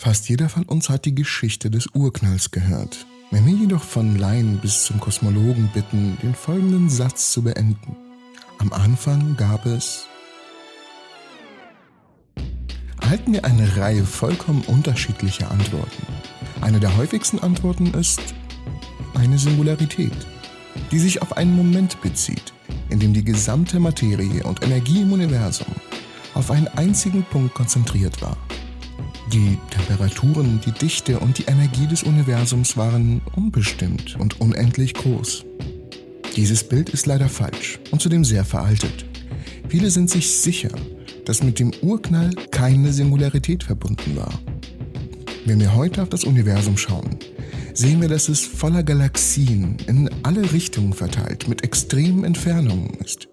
Fast jeder von uns hat die Geschichte des Urknalls gehört. Wenn wir jedoch von Laien bis zum Kosmologen bitten, den folgenden Satz zu beenden. Am Anfang gab es... Erhalten wir eine Reihe vollkommen unterschiedlicher Antworten. Eine der häufigsten Antworten ist eine Singularität, die sich auf einen Moment bezieht, in dem die gesamte Materie und Energie im Universum auf einen einzigen Punkt konzentriert war. Die Temperaturen, die Dichte und die Energie des Universums waren unbestimmt und unendlich groß. Dieses Bild ist leider falsch und zudem sehr veraltet. Viele sind sich sicher, dass mit dem Urknall keine Singularität verbunden war. Wenn wir heute auf das Universum schauen, sehen wir, dass es voller Galaxien in alle Richtungen verteilt mit extremen Entfernungen ist.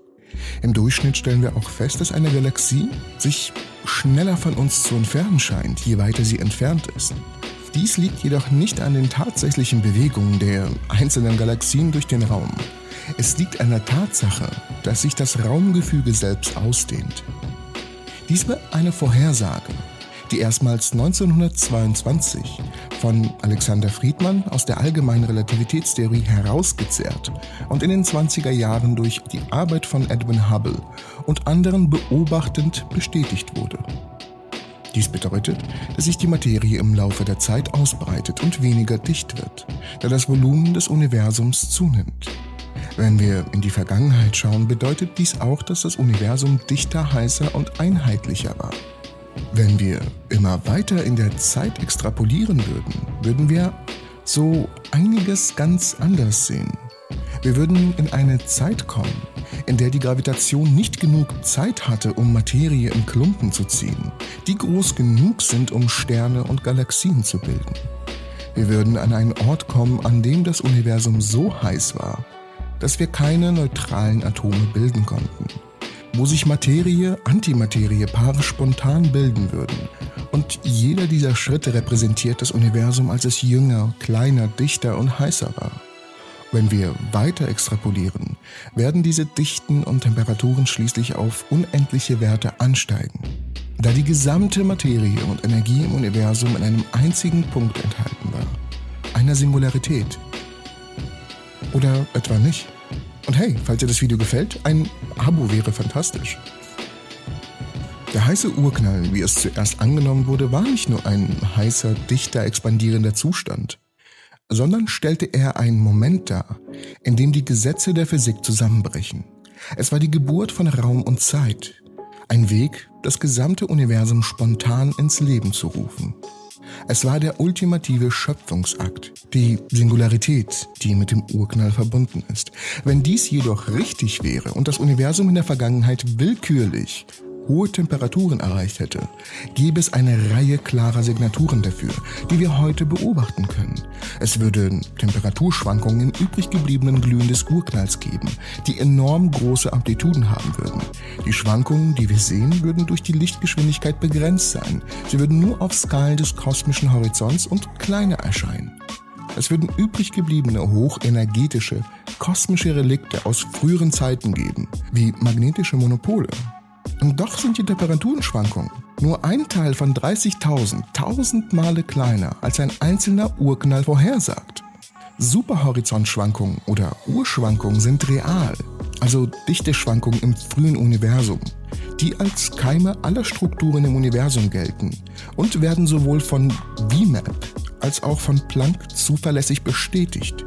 Im Durchschnitt stellen wir auch fest, dass eine Galaxie sich schneller von uns zu entfernen scheint, je weiter sie entfernt ist. Dies liegt jedoch nicht an den tatsächlichen Bewegungen der einzelnen Galaxien durch den Raum. Es liegt an der Tatsache, dass sich das Raumgefüge selbst ausdehnt. Dies war eine Vorhersage, die erstmals 1922 von Alexander Friedmann aus der allgemeinen Relativitätstheorie herausgezerrt und in den 20er Jahren durch die Arbeit von Edwin Hubble und anderen beobachtend bestätigt wurde. Dies bedeutet, dass sich die Materie im Laufe der Zeit ausbreitet und weniger dicht wird, da das Volumen des Universums zunimmt. Wenn wir in die Vergangenheit schauen, bedeutet dies auch, dass das Universum dichter, heißer und einheitlicher war. Wenn wir immer weiter in der Zeit extrapolieren würden, würden wir so einiges ganz anders sehen. Wir würden in eine Zeit kommen, in der die Gravitation nicht genug Zeit hatte, um Materie in Klumpen zu ziehen, die groß genug sind, um Sterne und Galaxien zu bilden. Wir würden an einen Ort kommen, an dem das Universum so heiß war, dass wir keine neutralen Atome bilden konnten wo sich Materie, Antimaterie-Paare spontan bilden würden. Und jeder dieser Schritte repräsentiert das Universum, als es jünger, kleiner, dichter und heißer war. Wenn wir weiter extrapolieren, werden diese Dichten und Temperaturen schließlich auf unendliche Werte ansteigen, da die gesamte Materie und Energie im Universum in einem einzigen Punkt enthalten war, einer Singularität. Oder etwa nicht? Und hey, falls dir das Video gefällt, ein Abo wäre fantastisch. Der heiße Urknall, wie es zuerst angenommen wurde, war nicht nur ein heißer, dichter, expandierender Zustand, sondern stellte er einen Moment dar, in dem die Gesetze der Physik zusammenbrechen. Es war die Geburt von Raum und Zeit, ein Weg, das gesamte Universum spontan ins Leben zu rufen. Es war der ultimative Schöpfungsakt, die Singularität, die mit dem Urknall verbunden ist. Wenn dies jedoch richtig wäre und das Universum in der Vergangenheit willkürlich hohe Temperaturen erreicht hätte, gäbe es eine Reihe klarer Signaturen dafür, die wir heute beobachten können. Es würde Temperaturschwankungen im übrig gebliebenen Glühen des Urknalls geben, die enorm große Amplituden haben würden. Die Schwankungen, die wir sehen, würden durch die Lichtgeschwindigkeit begrenzt sein. Sie würden nur auf Skalen des kosmischen Horizonts und kleiner erscheinen. Es würden übrig gebliebene hochenergetische, kosmische Relikte aus früheren Zeiten geben, wie magnetische Monopole, und doch sind die Temperaturenschwankungen nur ein Teil von 30.000, tausend Male kleiner, als ein einzelner Urknall vorhersagt. Superhorizontschwankungen oder Urschwankungen sind real, also Dichteschwankungen im frühen Universum, die als Keime aller Strukturen im Universum gelten und werden sowohl von VMAP als auch von Planck zuverlässig bestätigt.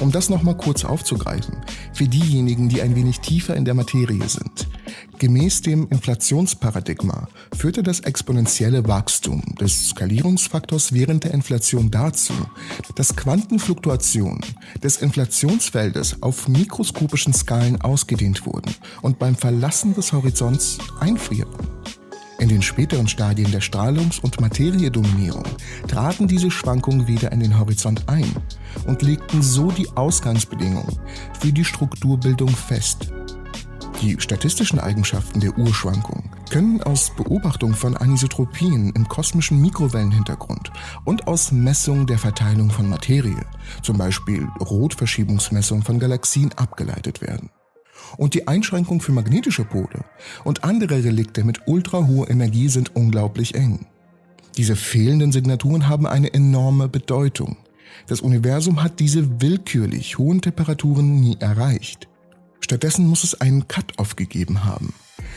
Um das nochmal kurz aufzugreifen, für diejenigen, die ein wenig tiefer in der Materie sind. Gemäß dem Inflationsparadigma führte das exponentielle Wachstum des Skalierungsfaktors während der Inflation dazu, dass Quantenfluktuationen des Inflationsfeldes auf mikroskopischen Skalen ausgedehnt wurden und beim Verlassen des Horizonts einfrierten. In den späteren Stadien der Strahlungs- und Materiedominierung traten diese Schwankungen wieder in den Horizont ein und legten so die Ausgangsbedingungen für die Strukturbildung fest, die statistischen Eigenschaften der Urschwankung können aus Beobachtung von Anisotropien im kosmischen Mikrowellenhintergrund und aus Messungen der Verteilung von Materie, zum Beispiel Rotverschiebungsmessungen von Galaxien, abgeleitet werden. Und die Einschränkung für magnetische Pole und andere Relikte mit ultra hoher Energie sind unglaublich eng. Diese fehlenden Signaturen haben eine enorme Bedeutung. Das Universum hat diese willkürlich hohen Temperaturen nie erreicht. Stattdessen muss es einen Cut-off gegeben haben.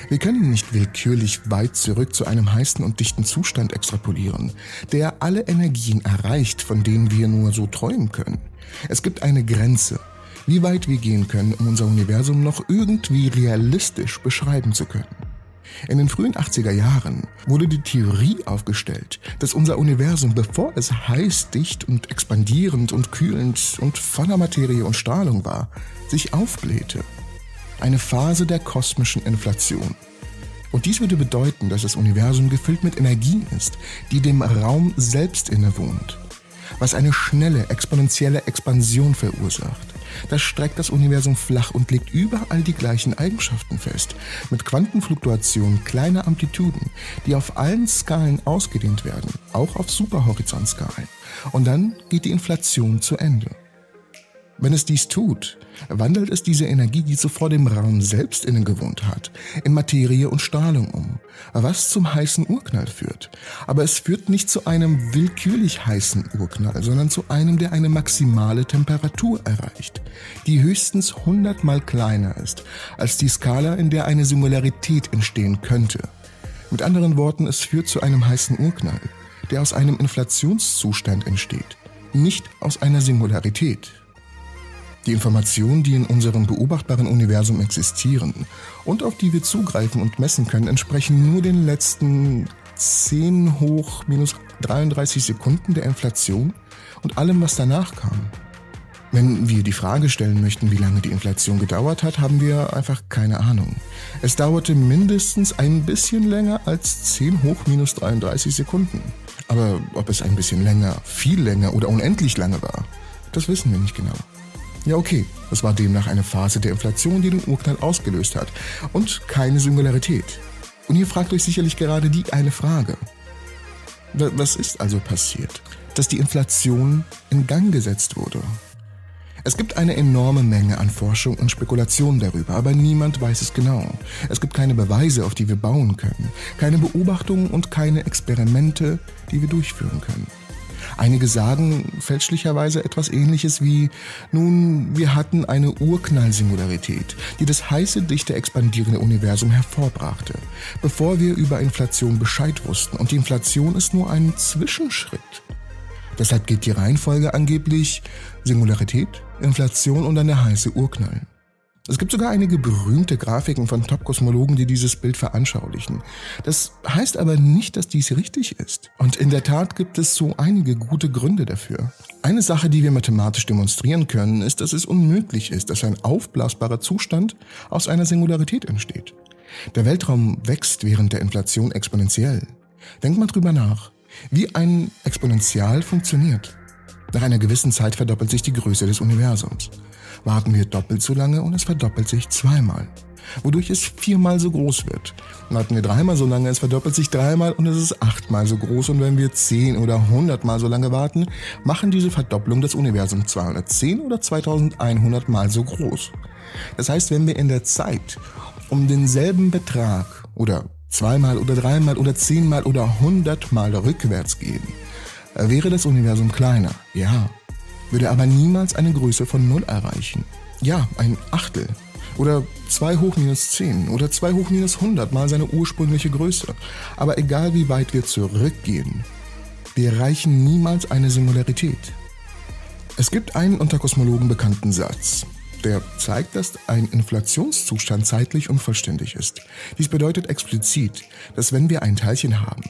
Wir können nicht willkürlich weit zurück zu einem heißen und dichten Zustand extrapolieren, der alle Energien erreicht, von denen wir nur so träumen können. Es gibt eine Grenze, wie weit wir gehen können, um unser Universum noch irgendwie realistisch beschreiben zu können. In den frühen 80er Jahren wurde die Theorie aufgestellt, dass unser Universum, bevor es heiß, dicht und expandierend und kühlend und voller Materie und Strahlung war, sich aufblähte. Eine Phase der kosmischen Inflation. Und dies würde bedeuten, dass das Universum gefüllt mit Energie ist, die dem Raum selbst innewohnt, was eine schnelle, exponentielle Expansion verursacht. Das streckt das Universum flach und legt überall die gleichen Eigenschaften fest, mit Quantenfluktuationen kleiner Amplituden, die auf allen Skalen ausgedehnt werden, auch auf Superhorizontskalen. Und dann geht die Inflation zu Ende. Wenn es dies tut, wandelt es diese Energie, die zuvor dem Raum selbst innen gewohnt hat, in Materie und Strahlung um, was zum heißen Urknall führt. Aber es führt nicht zu einem willkürlich heißen Urknall, sondern zu einem, der eine maximale Temperatur erreicht, die höchstens 100 mal kleiner ist als die Skala, in der eine Singularität entstehen könnte. Mit anderen Worten, es führt zu einem heißen Urknall, der aus einem Inflationszustand entsteht, nicht aus einer Singularität. Die Informationen, die in unserem beobachtbaren Universum existieren und auf die wir zugreifen und messen können, entsprechen nur den letzten 10 hoch minus 33 Sekunden der Inflation und allem, was danach kam. Wenn wir die Frage stellen möchten, wie lange die Inflation gedauert hat, haben wir einfach keine Ahnung. Es dauerte mindestens ein bisschen länger als 10 hoch minus 33 Sekunden. Aber ob es ein bisschen länger, viel länger oder unendlich lange war, das wissen wir nicht genau. Ja, okay, es war demnach eine Phase der Inflation, die den Urknall ausgelöst hat und keine Singularität. Und ihr fragt euch sicherlich gerade die eine Frage. Was ist also passiert? Dass die Inflation in Gang gesetzt wurde. Es gibt eine enorme Menge an Forschung und Spekulation darüber, aber niemand weiß es genau. Es gibt keine Beweise, auf die wir bauen können, keine Beobachtungen und keine Experimente, die wir durchführen können. Einige sagen fälschlicherweise etwas ähnliches wie, nun, wir hatten eine Urknallsingularität, die das heiße, dichte, expandierende Universum hervorbrachte, bevor wir über Inflation Bescheid wussten. Und die Inflation ist nur ein Zwischenschritt. Deshalb geht die Reihenfolge angeblich Singularität, Inflation und dann der heiße Urknall. Es gibt sogar einige berühmte Grafiken von Top-Kosmologen, die dieses Bild veranschaulichen. Das heißt aber nicht, dass dies richtig ist. Und in der Tat gibt es so einige gute Gründe dafür. Eine Sache, die wir mathematisch demonstrieren können, ist, dass es unmöglich ist, dass ein aufblasbarer Zustand aus einer Singularität entsteht. Der Weltraum wächst während der Inflation exponentiell. Denkt mal drüber nach, wie ein Exponential funktioniert. Nach einer gewissen Zeit verdoppelt sich die Größe des Universums warten wir doppelt so lange und es verdoppelt sich zweimal. Wodurch es viermal so groß wird. Warten wir dreimal so lange, es verdoppelt sich dreimal und es ist achtmal so groß. Und wenn wir zehn oder hundertmal so lange warten, machen diese Verdopplung das Universum 210 oder 2100 mal so groß. Das heißt, wenn wir in der Zeit um denselben Betrag oder zweimal oder dreimal oder zehnmal oder hundertmal rückwärts gehen, wäre das Universum kleiner, ja, würde aber niemals eine Größe von 0 erreichen. Ja, ein Achtel. Oder 2 hoch minus 10 oder 2 hoch minus 100 mal seine ursprüngliche Größe. Aber egal wie weit wir zurückgehen, wir erreichen niemals eine Singularität. Es gibt einen unter Kosmologen bekannten Satz, der zeigt, dass ein Inflationszustand zeitlich unvollständig ist. Dies bedeutet explizit, dass wenn wir ein Teilchen haben,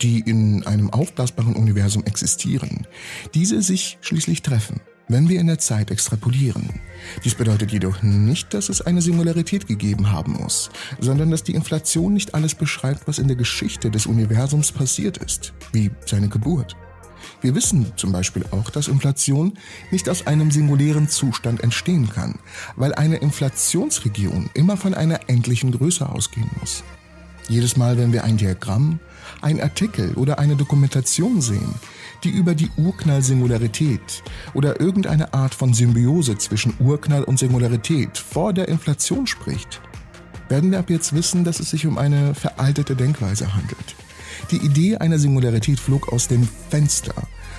die in einem aufblasbaren Universum existieren, diese sich schließlich treffen, wenn wir in der Zeit extrapolieren. Dies bedeutet jedoch nicht, dass es eine Singularität gegeben haben muss, sondern dass die Inflation nicht alles beschreibt, was in der Geschichte des Universums passiert ist, wie seine Geburt. Wir wissen zum Beispiel auch, dass Inflation nicht aus einem singulären Zustand entstehen kann, weil eine Inflationsregion immer von einer endlichen Größe ausgehen muss. Jedes Mal, wenn wir ein Diagramm, ein Artikel oder eine Dokumentation sehen, die über die Urknall-Singularität oder irgendeine Art von Symbiose zwischen Urknall und Singularität vor der Inflation spricht, werden wir ab jetzt wissen, dass es sich um eine veraltete Denkweise handelt. Die Idee einer Singularität flog aus dem Fenster,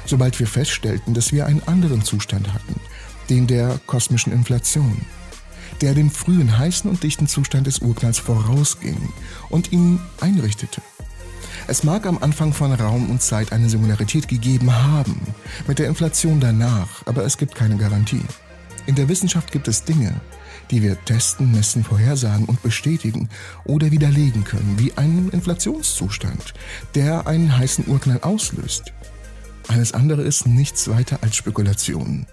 sobald wir feststellten, dass wir einen anderen Zustand hatten, den der kosmischen Inflation, der dem frühen heißen und dichten Zustand des Urknalls vorausging und ihn einrichtete. Es mag am Anfang von Raum und Zeit eine Singularität gegeben haben, mit der Inflation danach, aber es gibt keine Garantie. In der Wissenschaft gibt es Dinge, die wir testen, messen, vorhersagen und bestätigen oder widerlegen können, wie einen Inflationszustand, der einen heißen Urknall auslöst. Alles andere ist nichts weiter als Spekulation.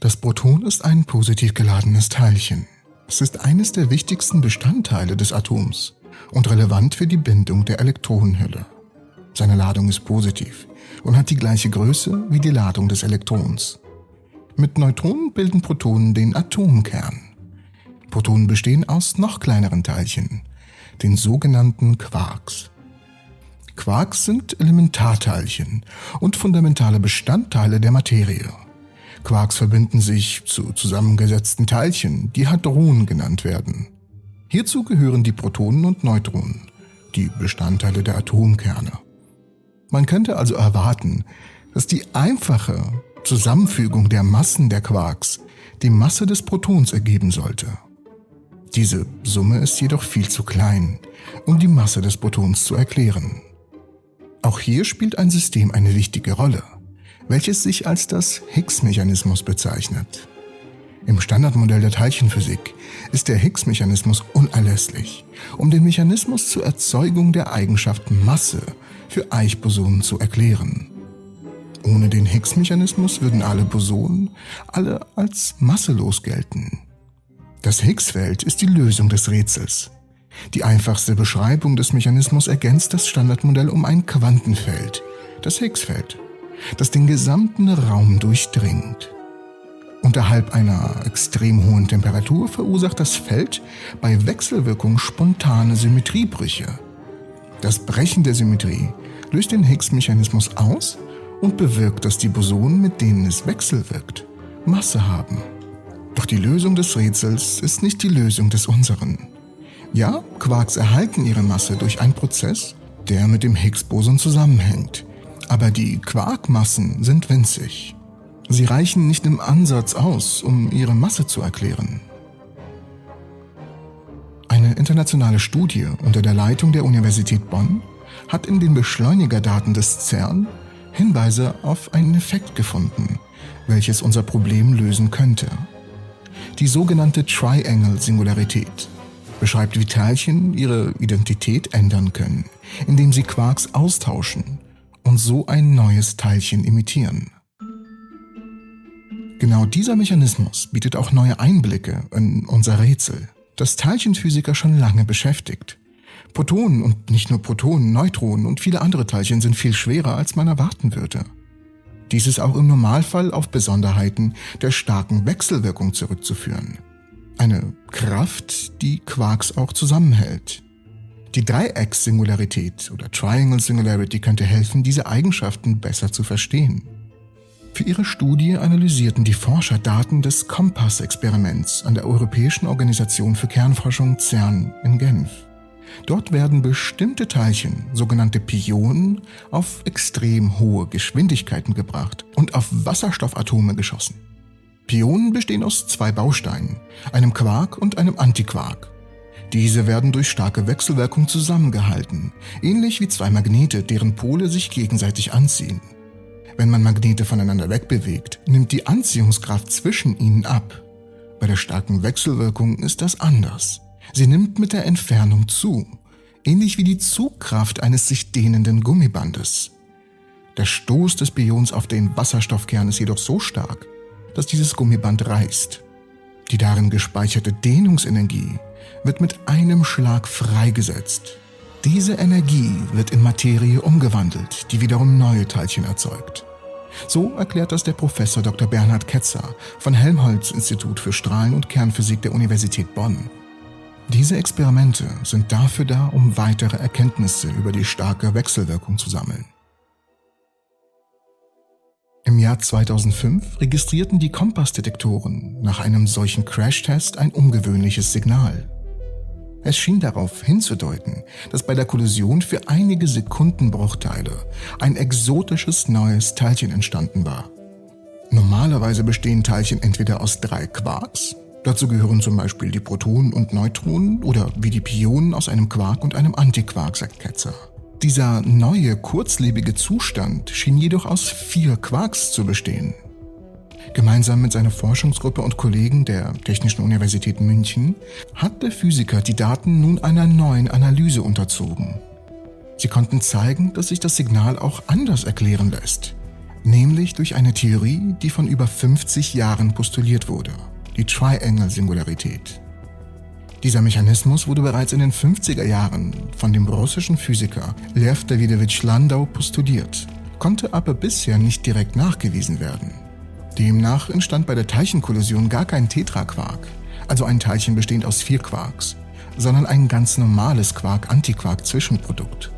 Das Proton ist ein positiv geladenes Teilchen. Es ist eines der wichtigsten Bestandteile des Atoms und relevant für die Bindung der Elektronenhülle. Seine Ladung ist positiv und hat die gleiche Größe wie die Ladung des Elektrons. Mit Neutronen bilden Protonen den Atomkern. Protonen bestehen aus noch kleineren Teilchen, den sogenannten Quarks. Quarks sind Elementarteilchen und fundamentale Bestandteile der Materie. Quarks verbinden sich zu zusammengesetzten Teilchen, die Hadronen genannt werden. Hierzu gehören die Protonen und Neutronen, die Bestandteile der Atomkerne. Man könnte also erwarten, dass die einfache Zusammenfügung der Massen der Quarks die Masse des Protons ergeben sollte. Diese Summe ist jedoch viel zu klein, um die Masse des Protons zu erklären. Auch hier spielt ein System eine wichtige Rolle, welches sich als das Higgs-Mechanismus bezeichnet. Im Standardmodell der Teilchenphysik ist der Higgs-Mechanismus unerlässlich, um den Mechanismus zur Erzeugung der Eigenschaft Masse für Eichbosonen zu erklären. Ohne den Higgs-Mechanismus würden alle Bosonen alle als masselos gelten. Das Higgs-Feld ist die Lösung des Rätsels. Die einfachste Beschreibung des Mechanismus ergänzt das Standardmodell um ein Quantenfeld, das Higgs-Feld, das den gesamten Raum durchdringt. Unterhalb einer extrem hohen Temperatur verursacht das Feld bei Wechselwirkung spontane Symmetriebrüche. Das Brechen der Symmetrie löst den Higgs-Mechanismus aus und bewirkt, dass die Bosonen, mit denen es wechselwirkt, Masse haben. Doch die Lösung des Rätsels ist nicht die Lösung des unseren. Ja, Quarks erhalten ihre Masse durch einen Prozess, der mit dem Higgs-Boson zusammenhängt. Aber die Quarkmassen sind winzig. Sie reichen nicht im Ansatz aus, um ihre Masse zu erklären. Eine internationale Studie unter der Leitung der Universität Bonn hat in den Beschleunigerdaten des CERN Hinweise auf einen Effekt gefunden, welches unser Problem lösen könnte. Die sogenannte Triangle-Singularität beschreibt, wie Teilchen ihre Identität ändern können, indem sie Quarks austauschen und so ein neues Teilchen imitieren. Genau dieser Mechanismus bietet auch neue Einblicke in unser Rätsel, das Teilchenphysiker schon lange beschäftigt. Protonen und nicht nur Protonen, Neutronen und viele andere Teilchen sind viel schwerer, als man erwarten würde. Dies ist auch im Normalfall auf Besonderheiten der starken Wechselwirkung zurückzuführen. Eine Kraft, die Quarks auch zusammenhält. Die Dreiecks-Singularität oder Triangle Singularity könnte helfen, diese Eigenschaften besser zu verstehen. Für ihre Studie analysierten die Forscher Daten des Kompass-Experiments an der Europäischen Organisation für Kernforschung CERN in Genf. Dort werden bestimmte Teilchen, sogenannte Pionen, auf extrem hohe Geschwindigkeiten gebracht und auf Wasserstoffatome geschossen. Pionen bestehen aus zwei Bausteinen, einem Quark und einem Antiquark. Diese werden durch starke Wechselwirkung zusammengehalten, ähnlich wie zwei Magnete, deren Pole sich gegenseitig anziehen. Wenn man Magnete voneinander wegbewegt, nimmt die Anziehungskraft zwischen ihnen ab. Bei der starken Wechselwirkung ist das anders. Sie nimmt mit der Entfernung zu, ähnlich wie die Zugkraft eines sich dehnenden Gummibandes. Der Stoß des Bions auf den Wasserstoffkern ist jedoch so stark, dass dieses Gummiband reißt. Die darin gespeicherte Dehnungsenergie wird mit einem Schlag freigesetzt. Diese Energie wird in Materie umgewandelt, die wiederum neue Teilchen erzeugt. So erklärt das der Professor Dr. Bernhard Ketzer von Helmholtz Institut für Strahlen- und Kernphysik der Universität Bonn. Diese Experimente sind dafür da, um weitere Erkenntnisse über die starke Wechselwirkung zu sammeln. Im Jahr 2005 registrierten die Kompassdetektoren nach einem solchen Crashtest ein ungewöhnliches Signal. Es schien darauf hinzudeuten, dass bei der Kollision für einige Sekundenbruchteile ein exotisches neues Teilchen entstanden war. Normalerweise bestehen Teilchen entweder aus drei Quarks, dazu gehören zum Beispiel die Protonen und Neutronen oder wie die Pionen aus einem Quark und einem Antiquark, sagt Ketzer. Dieser neue, kurzlebige Zustand schien jedoch aus vier Quarks zu bestehen. Gemeinsam mit seiner Forschungsgruppe und Kollegen der Technischen Universität München hat der Physiker die Daten nun einer neuen Analyse unterzogen. Sie konnten zeigen, dass sich das Signal auch anders erklären lässt, nämlich durch eine Theorie, die von über 50 Jahren postuliert wurde, die Triangle-Singularität. Dieser Mechanismus wurde bereits in den 50er Jahren von dem russischen Physiker Lev Davidovich Landau postuliert, konnte aber bisher nicht direkt nachgewiesen werden. Demnach entstand bei der Teilchenkollision gar kein Tetraquark, also ein Teilchen bestehend aus vier Quarks, sondern ein ganz normales Quark-Antiquark-Zwischenprodukt.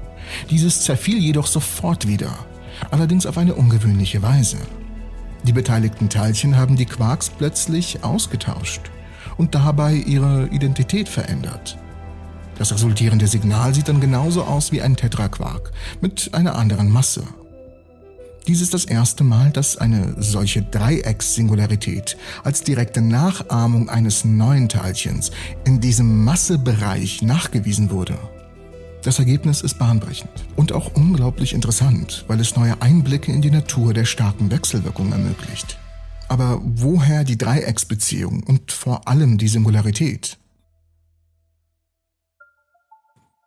Dieses zerfiel jedoch sofort wieder, allerdings auf eine ungewöhnliche Weise. Die beteiligten Teilchen haben die Quarks plötzlich ausgetauscht und dabei ihre Identität verändert. Das resultierende Signal sieht dann genauso aus wie ein Tetraquark mit einer anderen Masse. Dies ist das erste Mal, dass eine solche Dreiecks-Singularität als direkte Nachahmung eines neuen Teilchens in diesem Massebereich nachgewiesen wurde. Das Ergebnis ist bahnbrechend und auch unglaublich interessant, weil es neue Einblicke in die Natur der starken Wechselwirkung ermöglicht. Aber woher die Dreiecksbeziehung und vor allem die Singularität?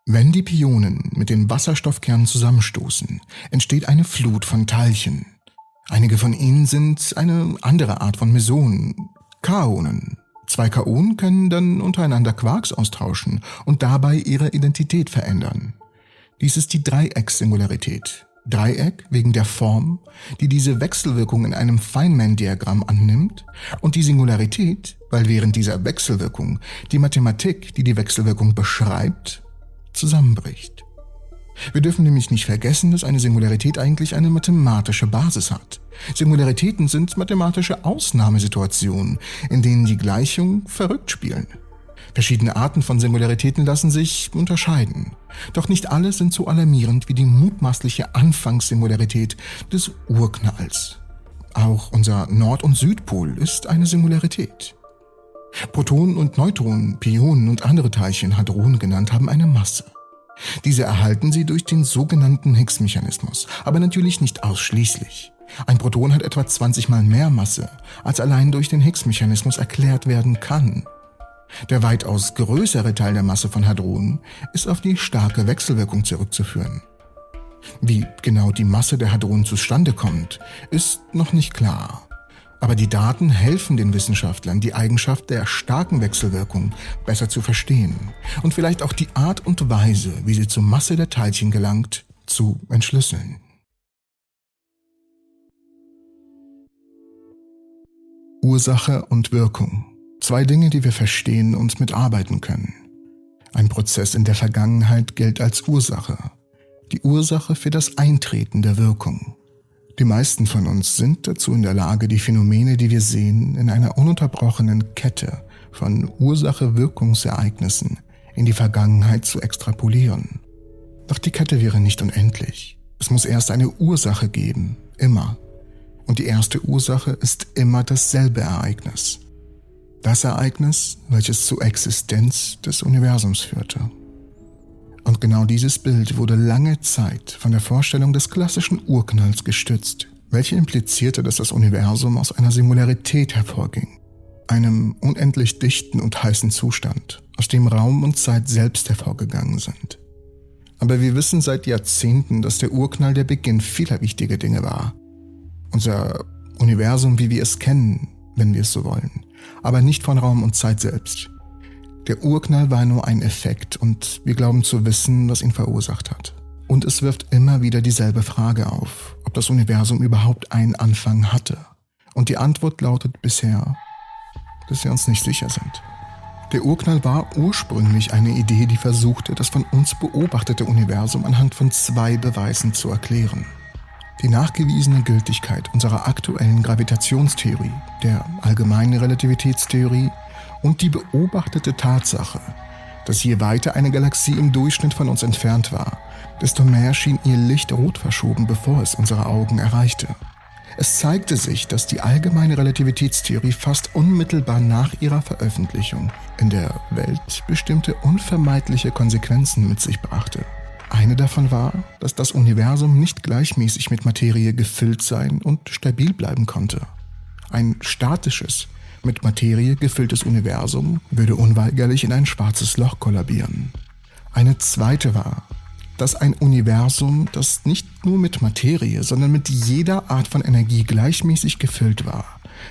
Wenn die Pionen mit den Wasserstoffkernen zusammenstoßen, entsteht eine Flut von Teilchen. Einige von ihnen sind eine andere Art von Mesonen, Kaonen. Zwei Kaonen können dann untereinander Quarks austauschen und dabei ihre Identität verändern. Dies ist die Dreiecksingularität. Dreieck wegen der Form, die diese Wechselwirkung in einem Feynman-Diagramm annimmt, und die Singularität, weil während dieser Wechselwirkung die Mathematik, die die Wechselwirkung beschreibt, zusammenbricht. Wir dürfen nämlich nicht vergessen, dass eine Singularität eigentlich eine mathematische Basis hat. Singularitäten sind mathematische Ausnahmesituationen, in denen die Gleichungen verrückt spielen. Verschiedene Arten von Singularitäten lassen sich unterscheiden. Doch nicht alle sind so alarmierend wie die mutmaßliche Anfangssingularität des Urknalls. Auch unser Nord- und Südpol ist eine Singularität. Protonen und Neutronen, Pionen und andere Teilchen, Hadronen genannt, haben eine Masse. Diese erhalten sie durch den sogenannten Higgs-Mechanismus, aber natürlich nicht ausschließlich. Ein Proton hat etwa 20 mal mehr Masse, als allein durch den Higgs-Mechanismus erklärt werden kann. Der weitaus größere Teil der Masse von Hadronen ist auf die starke Wechselwirkung zurückzuführen. Wie genau die Masse der Hadronen zustande kommt, ist noch nicht klar. Aber die Daten helfen den Wissenschaftlern, die Eigenschaft der starken Wechselwirkung besser zu verstehen und vielleicht auch die Art und Weise, wie sie zur Masse der Teilchen gelangt, zu entschlüsseln. Ursache und Wirkung. Zwei Dinge, die wir verstehen und mitarbeiten können. Ein Prozess in der Vergangenheit gilt als Ursache. Die Ursache für das Eintreten der Wirkung. Die meisten von uns sind dazu in der Lage, die Phänomene, die wir sehen, in einer ununterbrochenen Kette von Ursache-Wirkungsereignissen in die Vergangenheit zu extrapolieren. Doch die Kette wäre nicht unendlich. Es muss erst eine Ursache geben, immer. Und die erste Ursache ist immer dasselbe Ereignis. Das Ereignis, welches zur Existenz des Universums führte. Und genau dieses Bild wurde lange Zeit von der Vorstellung des klassischen Urknalls gestützt, welche implizierte, dass das Universum aus einer Singularität hervorging, einem unendlich dichten und heißen Zustand, aus dem Raum und Zeit selbst hervorgegangen sind. Aber wir wissen seit Jahrzehnten, dass der Urknall der Beginn vieler wichtiger Dinge war. Unser Universum, wie wir es kennen, wenn wir es so wollen, aber nicht von Raum und Zeit selbst. Der Urknall war nur ein Effekt und wir glauben zu wissen, was ihn verursacht hat. Und es wirft immer wieder dieselbe Frage auf, ob das Universum überhaupt einen Anfang hatte. Und die Antwort lautet bisher, dass wir uns nicht sicher sind. Der Urknall war ursprünglich eine Idee, die versuchte, das von uns beobachtete Universum anhand von zwei Beweisen zu erklären. Die nachgewiesene Gültigkeit unserer aktuellen Gravitationstheorie, der allgemeinen Relativitätstheorie und die beobachtete Tatsache, dass je weiter eine Galaxie im Durchschnitt von uns entfernt war, desto mehr schien ihr Licht rot verschoben, bevor es unsere Augen erreichte. Es zeigte sich, dass die allgemeine Relativitätstheorie fast unmittelbar nach ihrer Veröffentlichung in der Welt bestimmte unvermeidliche Konsequenzen mit sich brachte. Eine davon war, dass das Universum nicht gleichmäßig mit Materie gefüllt sein und stabil bleiben konnte. Ein statisches, mit Materie gefülltes Universum würde unweigerlich in ein schwarzes Loch kollabieren. Eine zweite war, dass ein Universum, das nicht nur mit Materie, sondern mit jeder Art von Energie gleichmäßig gefüllt war,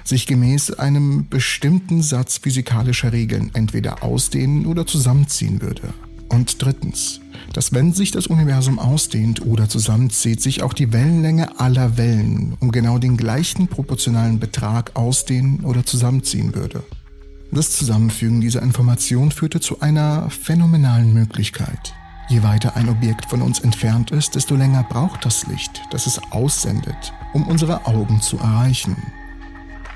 sich gemäß einem bestimmten Satz physikalischer Regeln entweder ausdehnen oder zusammenziehen würde. Und drittens, dass wenn sich das Universum ausdehnt oder zusammenzieht, sich auch die Wellenlänge aller Wellen um genau den gleichen proportionalen Betrag ausdehnen oder zusammenziehen würde. Das Zusammenfügen dieser Information führte zu einer phänomenalen Möglichkeit. Je weiter ein Objekt von uns entfernt ist, desto länger braucht das Licht, das es aussendet, um unsere Augen zu erreichen.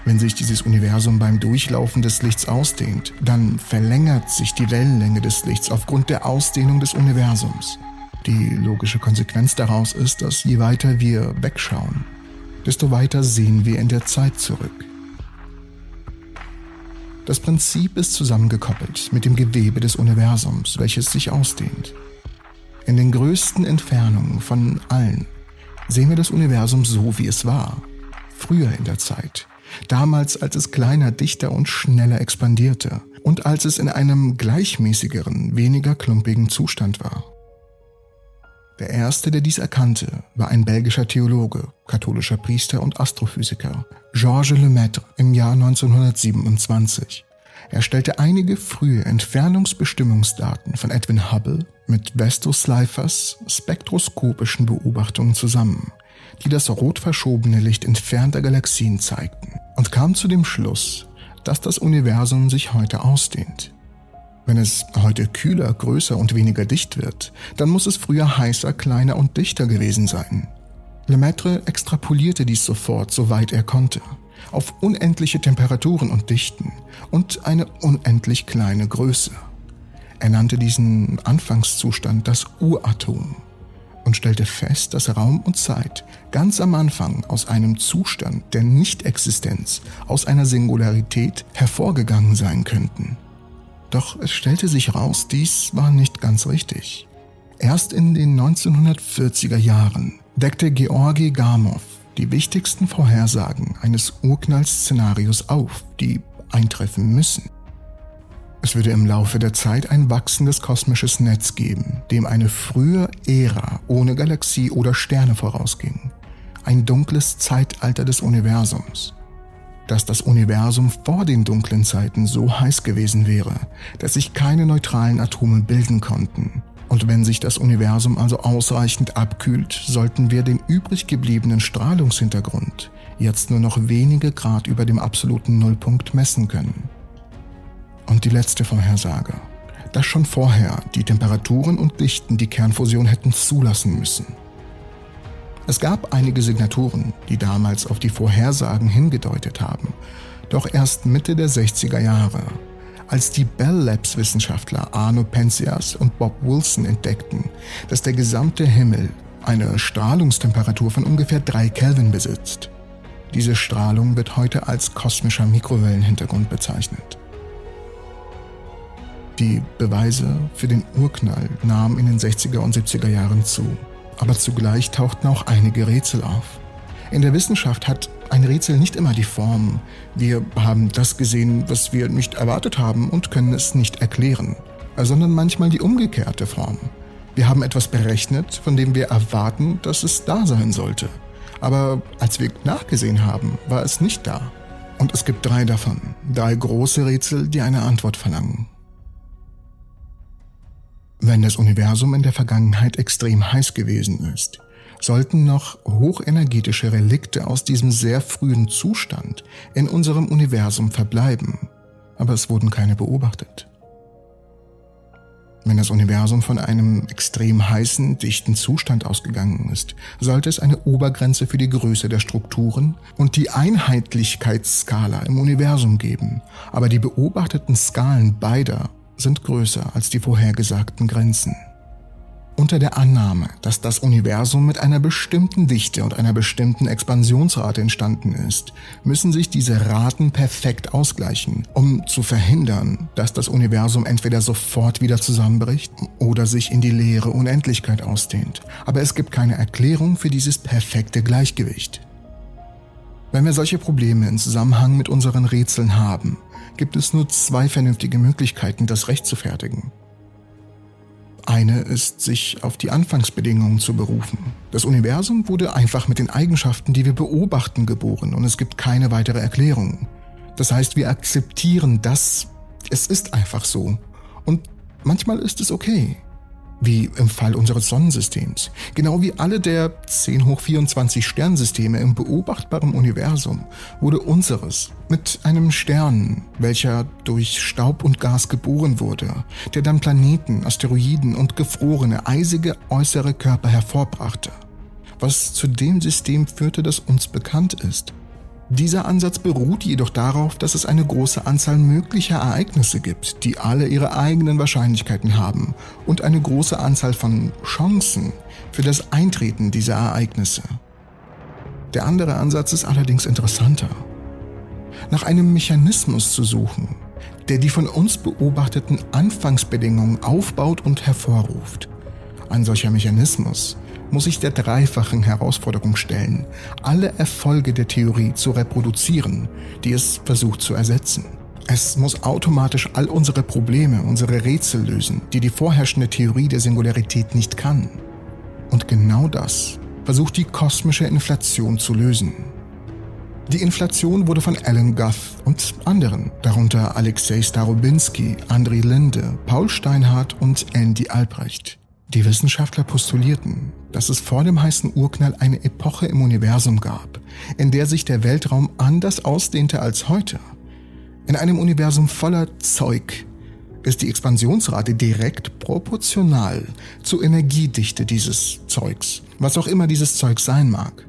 Wenn sich dieses Universum beim Durchlaufen des Lichts ausdehnt, dann verlängert sich die Wellenlänge des Lichts aufgrund der Ausdehnung des Universums. Die logische Konsequenz daraus ist, dass je weiter wir wegschauen, desto weiter sehen wir in der Zeit zurück. Das Prinzip ist zusammengekoppelt mit dem Gewebe des Universums, welches sich ausdehnt. In den größten Entfernungen von allen sehen wir das Universum so, wie es war. Früher in der Zeit. Damals, als es kleiner, dichter und schneller expandierte und als es in einem gleichmäßigeren, weniger klumpigen Zustand war. Der erste, der dies erkannte, war ein belgischer Theologe, katholischer Priester und Astrophysiker, Georges Lemaitre im Jahr 1927. Er stellte einige frühe Entfernungsbestimmungsdaten von Edwin Hubble mit Vesto-Slifers spektroskopischen Beobachtungen zusammen, die das rot verschobene Licht entfernter Galaxien zeigten, und kam zu dem Schluss, dass das Universum sich heute ausdehnt. Wenn es heute kühler, größer und weniger dicht wird, dann muss es früher heißer, kleiner und dichter gewesen sein. Lemaitre extrapolierte dies sofort, soweit er konnte, auf unendliche Temperaturen und Dichten und eine unendlich kleine Größe. Er nannte diesen Anfangszustand das Uratom und stellte fest, dass Raum und Zeit ganz am Anfang aus einem Zustand der Nichtexistenz, aus einer Singularität hervorgegangen sein könnten. Doch es stellte sich raus, dies war nicht ganz richtig. Erst in den 1940er Jahren deckte Georgi Gamow die wichtigsten Vorhersagen eines Urknallszenarios auf, die eintreffen müssen. Es würde im Laufe der Zeit ein wachsendes kosmisches Netz geben, dem eine frühe Ära ohne Galaxie oder Sterne vorausging. Ein dunkles Zeitalter des Universums. Dass das Universum vor den dunklen Zeiten so heiß gewesen wäre, dass sich keine neutralen Atome bilden konnten. Und wenn sich das Universum also ausreichend abkühlt, sollten wir den übrig gebliebenen Strahlungshintergrund jetzt nur noch wenige Grad über dem absoluten Nullpunkt messen können. Und die letzte Vorhersage, dass schon vorher die Temperaturen und Dichten die Kernfusion hätten zulassen müssen. Es gab einige Signaturen, die damals auf die Vorhersagen hingedeutet haben, doch erst Mitte der 60er Jahre, als die Bell Labs Wissenschaftler Arno Penzias und Bob Wilson entdeckten, dass der gesamte Himmel eine Strahlungstemperatur von ungefähr 3 Kelvin besitzt. Diese Strahlung wird heute als kosmischer Mikrowellenhintergrund bezeichnet. Die Beweise für den Urknall nahmen in den 60er und 70er Jahren zu, aber zugleich tauchten auch einige Rätsel auf. In der Wissenschaft hat ein Rätsel nicht immer die Form, wir haben das gesehen, was wir nicht erwartet haben und können es nicht erklären, sondern manchmal die umgekehrte Form. Wir haben etwas berechnet, von dem wir erwarten, dass es da sein sollte. Aber als wir nachgesehen haben, war es nicht da. Und es gibt drei davon, drei große Rätsel, die eine Antwort verlangen. Wenn das Universum in der Vergangenheit extrem heiß gewesen ist, sollten noch hochenergetische Relikte aus diesem sehr frühen Zustand in unserem Universum verbleiben, aber es wurden keine beobachtet. Wenn das Universum von einem extrem heißen, dichten Zustand ausgegangen ist, sollte es eine Obergrenze für die Größe der Strukturen und die Einheitlichkeitsskala im Universum geben, aber die beobachteten Skalen beider sind größer als die vorhergesagten Grenzen. Unter der Annahme, dass das Universum mit einer bestimmten Dichte und einer bestimmten Expansionsrate entstanden ist, müssen sich diese Raten perfekt ausgleichen, um zu verhindern, dass das Universum entweder sofort wieder zusammenbricht oder sich in die leere Unendlichkeit ausdehnt. Aber es gibt keine Erklärung für dieses perfekte Gleichgewicht. Wenn wir solche Probleme in Zusammenhang mit unseren Rätseln haben, gibt es nur zwei vernünftige Möglichkeiten, das Recht zu fertigen. Eine ist, sich auf die Anfangsbedingungen zu berufen. Das Universum wurde einfach mit den Eigenschaften, die wir beobachten, geboren und es gibt keine weitere Erklärung. Das heißt, wir akzeptieren das, es ist einfach so. Und manchmal ist es okay wie im Fall unseres Sonnensystems. Genau wie alle der 10 hoch 24 Sternsysteme im beobachtbaren Universum wurde unseres mit einem Stern, welcher durch Staub und Gas geboren wurde, der dann Planeten, Asteroiden und gefrorene, eisige äußere Körper hervorbrachte, was zu dem System führte, das uns bekannt ist. Dieser Ansatz beruht jedoch darauf, dass es eine große Anzahl möglicher Ereignisse gibt, die alle ihre eigenen Wahrscheinlichkeiten haben und eine große Anzahl von Chancen für das Eintreten dieser Ereignisse. Der andere Ansatz ist allerdings interessanter. Nach einem Mechanismus zu suchen, der die von uns beobachteten Anfangsbedingungen aufbaut und hervorruft. Ein solcher Mechanismus muss sich der dreifachen Herausforderung stellen, alle Erfolge der Theorie zu reproduzieren, die es versucht zu ersetzen. Es muss automatisch all unsere Probleme, unsere Rätsel lösen, die die vorherrschende Theorie der Singularität nicht kann. Und genau das versucht die kosmische Inflation zu lösen. Die Inflation wurde von Alan Guth und anderen, darunter Alexei Starobinski, André Linde, Paul Steinhardt und Andy Albrecht. Die Wissenschaftler postulierten, dass es vor dem heißen Urknall eine Epoche im Universum gab, in der sich der Weltraum anders ausdehnte als heute. In einem Universum voller Zeug ist die Expansionsrate direkt proportional zur Energiedichte dieses Zeugs, was auch immer dieses Zeug sein mag.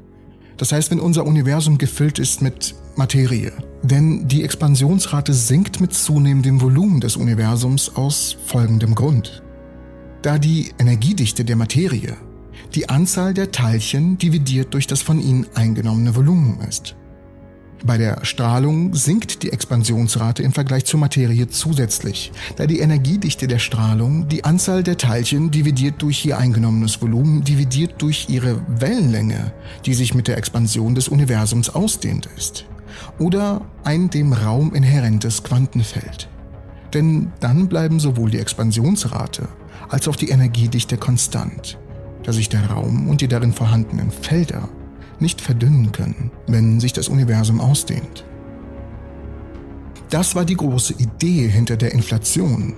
Das heißt, wenn unser Universum gefüllt ist mit Materie, denn die Expansionsrate sinkt mit zunehmendem Volumen des Universums aus folgendem Grund da die Energiedichte der Materie die Anzahl der Teilchen dividiert durch das von ihnen eingenommene Volumen ist. Bei der Strahlung sinkt die Expansionsrate im Vergleich zur Materie zusätzlich, da die Energiedichte der Strahlung die Anzahl der Teilchen dividiert durch ihr eingenommenes Volumen dividiert durch ihre Wellenlänge, die sich mit der Expansion des Universums ausdehnt ist, oder ein dem Raum inhärentes Quantenfeld. Denn dann bleiben sowohl die Expansionsrate als auch die Energiedichte konstant, da sich der Raum und die darin vorhandenen Felder nicht verdünnen können, wenn sich das Universum ausdehnt. Das war die große Idee hinter der Inflation,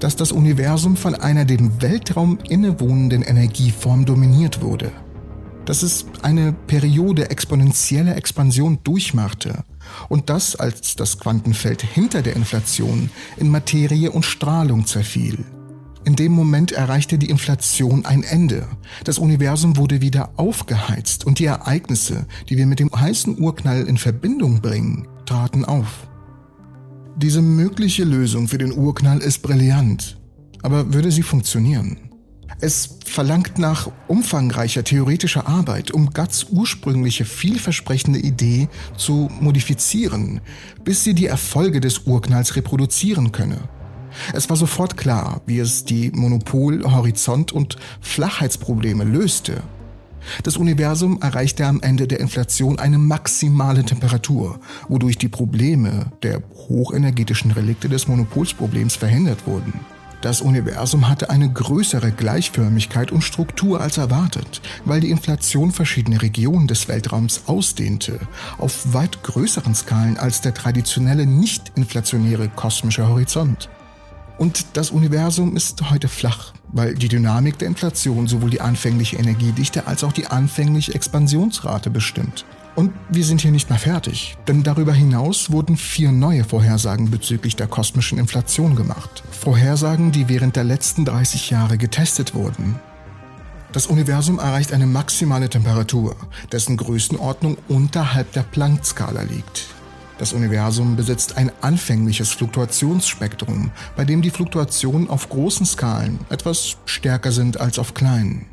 dass das Universum von einer dem Weltraum innewohnenden Energieform dominiert wurde, dass es eine Periode exponentieller Expansion durchmachte und das, als das Quantenfeld hinter der Inflation in Materie und Strahlung zerfiel. In dem Moment erreichte die Inflation ein Ende. Das Universum wurde wieder aufgeheizt und die Ereignisse, die wir mit dem heißen Urknall in Verbindung bringen, traten auf. Diese mögliche Lösung für den Urknall ist brillant, aber würde sie funktionieren? Es verlangt nach umfangreicher theoretischer Arbeit, um Guts ursprüngliche vielversprechende Idee zu modifizieren, bis sie die Erfolge des Urknalls reproduzieren könne. Es war sofort klar, wie es die Monopol-, Horizont- und Flachheitsprobleme löste. Das Universum erreichte am Ende der Inflation eine maximale Temperatur, wodurch die Probleme der hochenergetischen Relikte des Monopolsproblems verhindert wurden. Das Universum hatte eine größere Gleichförmigkeit und Struktur als erwartet, weil die Inflation verschiedene Regionen des Weltraums ausdehnte, auf weit größeren Skalen als der traditionelle nicht inflationäre kosmische Horizont. Und das Universum ist heute flach, weil die Dynamik der Inflation sowohl die anfängliche Energiedichte als auch die anfängliche Expansionsrate bestimmt. Und wir sind hier nicht mehr fertig, denn darüber hinaus wurden vier neue Vorhersagen bezüglich der kosmischen Inflation gemacht. Vorhersagen, die während der letzten 30 Jahre getestet wurden. Das Universum erreicht eine maximale Temperatur, dessen Größenordnung unterhalb der Planck-Skala liegt. Das Universum besitzt ein anfängliches Fluktuationsspektrum, bei dem die Fluktuationen auf großen Skalen etwas stärker sind als auf kleinen.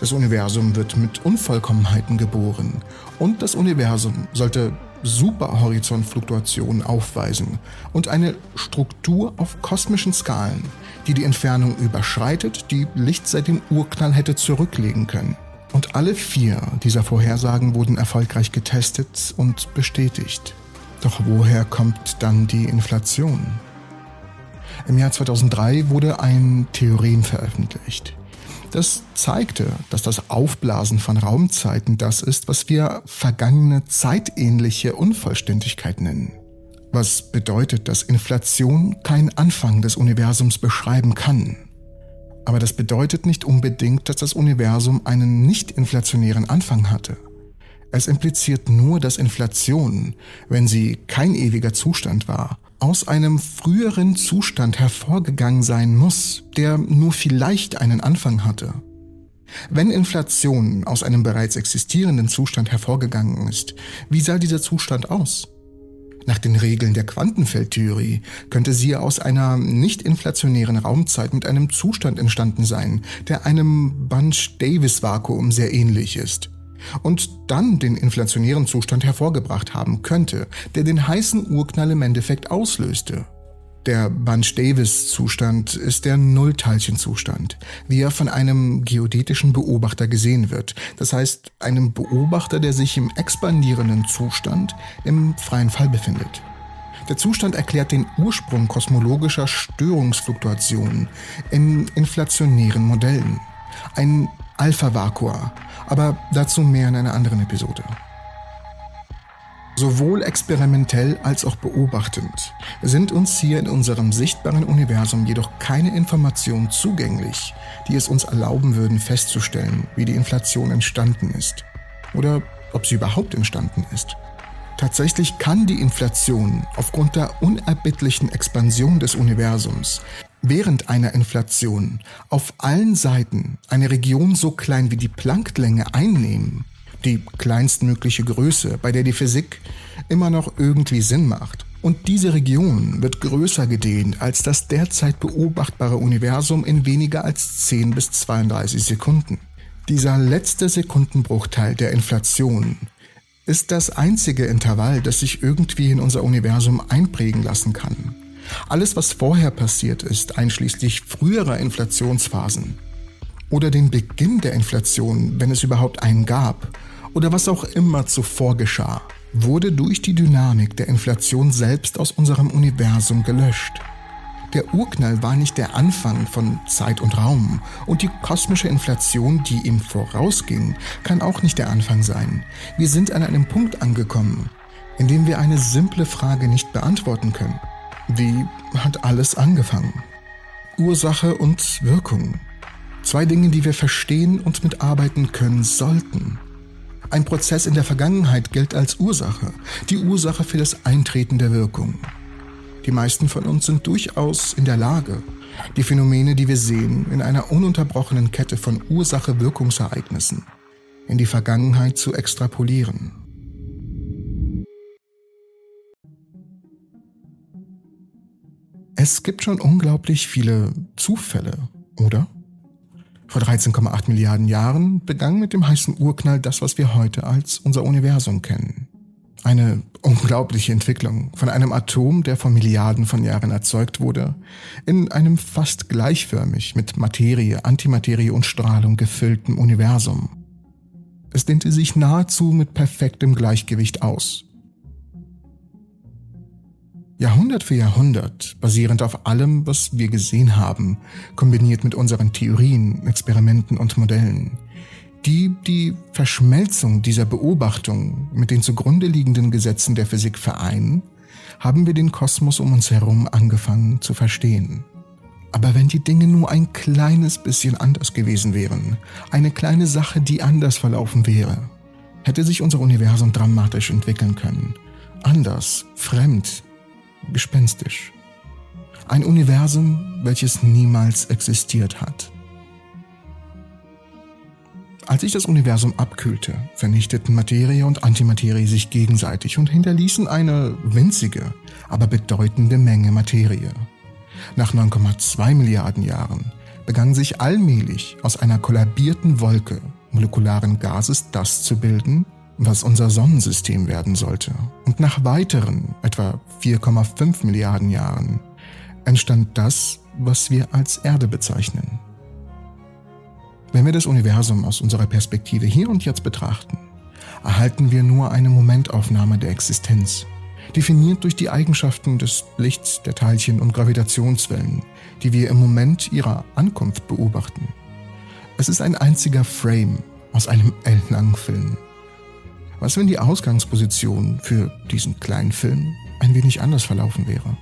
Das Universum wird mit Unvollkommenheiten geboren und das Universum sollte Superhorizontfluktuationen aufweisen und eine Struktur auf kosmischen Skalen, die die Entfernung überschreitet, die Licht seit dem Urknall hätte zurücklegen können. Und alle vier dieser Vorhersagen wurden erfolgreich getestet und bestätigt. Doch woher kommt dann die Inflation? Im Jahr 2003 wurde ein Theorem veröffentlicht. Das zeigte, dass das Aufblasen von Raumzeiten das ist, was wir vergangene zeitähnliche Unvollständigkeit nennen. Was bedeutet, dass Inflation keinen Anfang des Universums beschreiben kann. Aber das bedeutet nicht unbedingt, dass das Universum einen nicht inflationären Anfang hatte. Es impliziert nur, dass Inflation, wenn sie kein ewiger Zustand war, aus einem früheren Zustand hervorgegangen sein muss, der nur vielleicht einen Anfang hatte. Wenn Inflation aus einem bereits existierenden Zustand hervorgegangen ist, wie sah dieser Zustand aus? Nach den Regeln der Quantenfeldtheorie könnte sie aus einer nicht inflationären Raumzeit mit einem Zustand entstanden sein, der einem Bunch-Davis-Vakuum sehr ähnlich ist und dann den inflationären Zustand hervorgebracht haben könnte, der den heißen Urknall im Endeffekt auslöste. Der Bunch-Davis-Zustand ist der Nullteilchenzustand, wie er von einem geodätischen Beobachter gesehen wird. Das heißt, einem Beobachter, der sich im expandierenden Zustand im freien Fall befindet. Der Zustand erklärt den Ursprung kosmologischer Störungsfluktuationen in inflationären Modellen. Ein Alpha-Vakua, aber dazu mehr in einer anderen Episode. Sowohl experimentell als auch beobachtend sind uns hier in unserem sichtbaren Universum jedoch keine Informationen zugänglich, die es uns erlauben würden festzustellen, wie die Inflation entstanden ist oder ob sie überhaupt entstanden ist. Tatsächlich kann die Inflation aufgrund der unerbittlichen Expansion des Universums während einer Inflation auf allen Seiten eine Region so klein wie die Plancklänge einnehmen, die kleinstmögliche Größe, bei der die Physik immer noch irgendwie Sinn macht. Und diese Region wird größer gedehnt als das derzeit beobachtbare Universum in weniger als 10 bis 32 Sekunden. Dieser letzte Sekundenbruchteil der Inflation ist das einzige Intervall, das sich irgendwie in unser Universum einprägen lassen kann. Alles, was vorher passiert ist, einschließlich früherer Inflationsphasen oder den Beginn der Inflation, wenn es überhaupt einen gab, oder was auch immer zuvor geschah, wurde durch die Dynamik der Inflation selbst aus unserem Universum gelöscht. Der Urknall war nicht der Anfang von Zeit und Raum und die kosmische Inflation, die ihm vorausging, kann auch nicht der Anfang sein. Wir sind an einem Punkt angekommen, in dem wir eine simple Frage nicht beantworten können. Wie hat alles angefangen? Ursache und Wirkung. Zwei Dinge, die wir verstehen und mitarbeiten können sollten. Ein Prozess in der Vergangenheit gilt als Ursache, die Ursache für das Eintreten der Wirkung. Die meisten von uns sind durchaus in der Lage, die Phänomene, die wir sehen, in einer ununterbrochenen Kette von Ursache-Wirkungsereignissen in die Vergangenheit zu extrapolieren. Es gibt schon unglaublich viele Zufälle, oder? Vor 13,8 Milliarden Jahren begann mit dem heißen Urknall das, was wir heute als unser Universum kennen. Eine unglaubliche Entwicklung von einem Atom, der vor Milliarden von Jahren erzeugt wurde, in einem fast gleichförmig mit Materie, Antimaterie und Strahlung gefüllten Universum. Es dehnte sich nahezu mit perfektem Gleichgewicht aus, Jahrhundert für Jahrhundert, basierend auf allem, was wir gesehen haben, kombiniert mit unseren Theorien, Experimenten und Modellen, die die Verschmelzung dieser Beobachtung mit den zugrunde liegenden Gesetzen der Physik vereinen, haben wir den Kosmos um uns herum angefangen zu verstehen. Aber wenn die Dinge nur ein kleines bisschen anders gewesen wären, eine kleine Sache, die anders verlaufen wäre, hätte sich unser Universum dramatisch entwickeln können. Anders, fremd, gespenstisch. Ein Universum, welches niemals existiert hat. Als sich das Universum abkühlte, vernichteten Materie und Antimaterie sich gegenseitig und hinterließen eine winzige, aber bedeutende Menge Materie. Nach 9,2 Milliarden Jahren begann sich allmählich aus einer kollabierten Wolke molekularen Gases das zu bilden, was unser Sonnensystem werden sollte. Und nach weiteren etwa 4,5 Milliarden Jahren entstand das, was wir als Erde bezeichnen. Wenn wir das Universum aus unserer Perspektive hier und jetzt betrachten, erhalten wir nur eine Momentaufnahme der Existenz, definiert durch die Eigenschaften des Lichts, der Teilchen und Gravitationswellen, die wir im Moment ihrer Ankunft beobachten. Es ist ein einziger Frame aus einem ellenlangen Film. Was, wenn die Ausgangsposition für diesen kleinen Film ein wenig anders verlaufen wäre?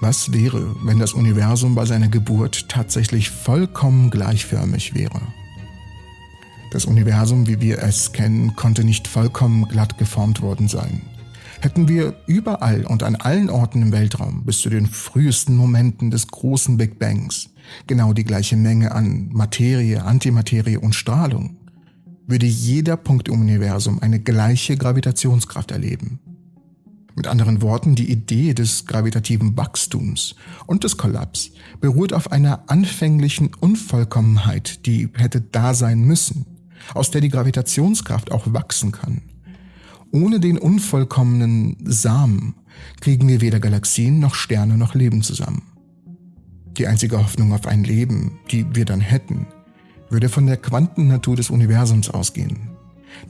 Was wäre, wenn das Universum bei seiner Geburt tatsächlich vollkommen gleichförmig wäre? Das Universum, wie wir es kennen, konnte nicht vollkommen glatt geformt worden sein. Hätten wir überall und an allen Orten im Weltraum bis zu den frühesten Momenten des großen Big Bangs genau die gleiche Menge an Materie, Antimaterie und Strahlung, würde jeder Punkt im Universum eine gleiche Gravitationskraft erleben. Mit anderen Worten, die Idee des gravitativen Wachstums und des Kollaps beruht auf einer anfänglichen Unvollkommenheit, die hätte da sein müssen, aus der die Gravitationskraft auch wachsen kann. Ohne den unvollkommenen Samen kriegen wir weder Galaxien noch Sterne noch Leben zusammen. Die einzige Hoffnung auf ein Leben, die wir dann hätten, würde von der Quantennatur des Universums ausgehen.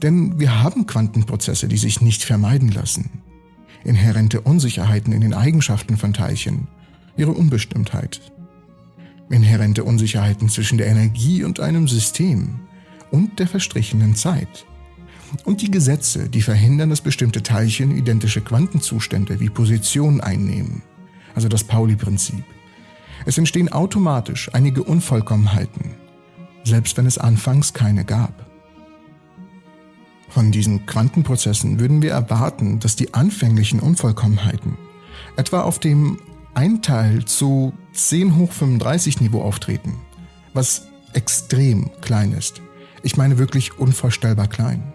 Denn wir haben Quantenprozesse, die sich nicht vermeiden lassen inhärente Unsicherheiten in den Eigenschaften von Teilchen, ihre Unbestimmtheit, inhärente Unsicherheiten zwischen der Energie und einem System und der verstrichenen Zeit. Und die Gesetze, die verhindern, dass bestimmte Teilchen identische Quantenzustände wie Position einnehmen, also das Pauli-Prinzip. Es entstehen automatisch einige Unvollkommenheiten, selbst wenn es anfangs keine gab. Von diesen Quantenprozessen würden wir erwarten, dass die anfänglichen Unvollkommenheiten etwa auf dem 1 Teil zu 10 hoch 35 Niveau auftreten, was extrem klein ist. Ich meine wirklich unvorstellbar klein.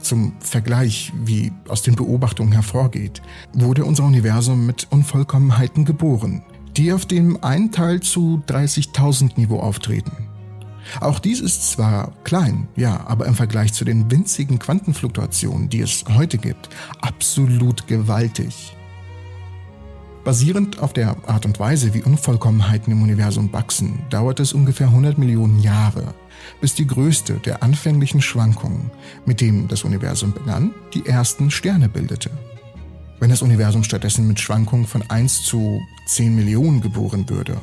Zum Vergleich, wie aus den Beobachtungen hervorgeht, wurde unser Universum mit Unvollkommenheiten geboren, die auf dem 1 Teil zu 30.000 Niveau auftreten. Auch dies ist zwar klein, ja, aber im Vergleich zu den winzigen Quantenfluktuationen, die es heute gibt, absolut gewaltig. Basierend auf der Art und Weise, wie Unvollkommenheiten im Universum wachsen, dauert es ungefähr 100 Millionen Jahre, bis die größte der anfänglichen Schwankungen, mit dem das Universum begann, die ersten Sterne bildete. Wenn das Universum stattdessen mit Schwankungen von 1 zu 10 Millionen geboren würde,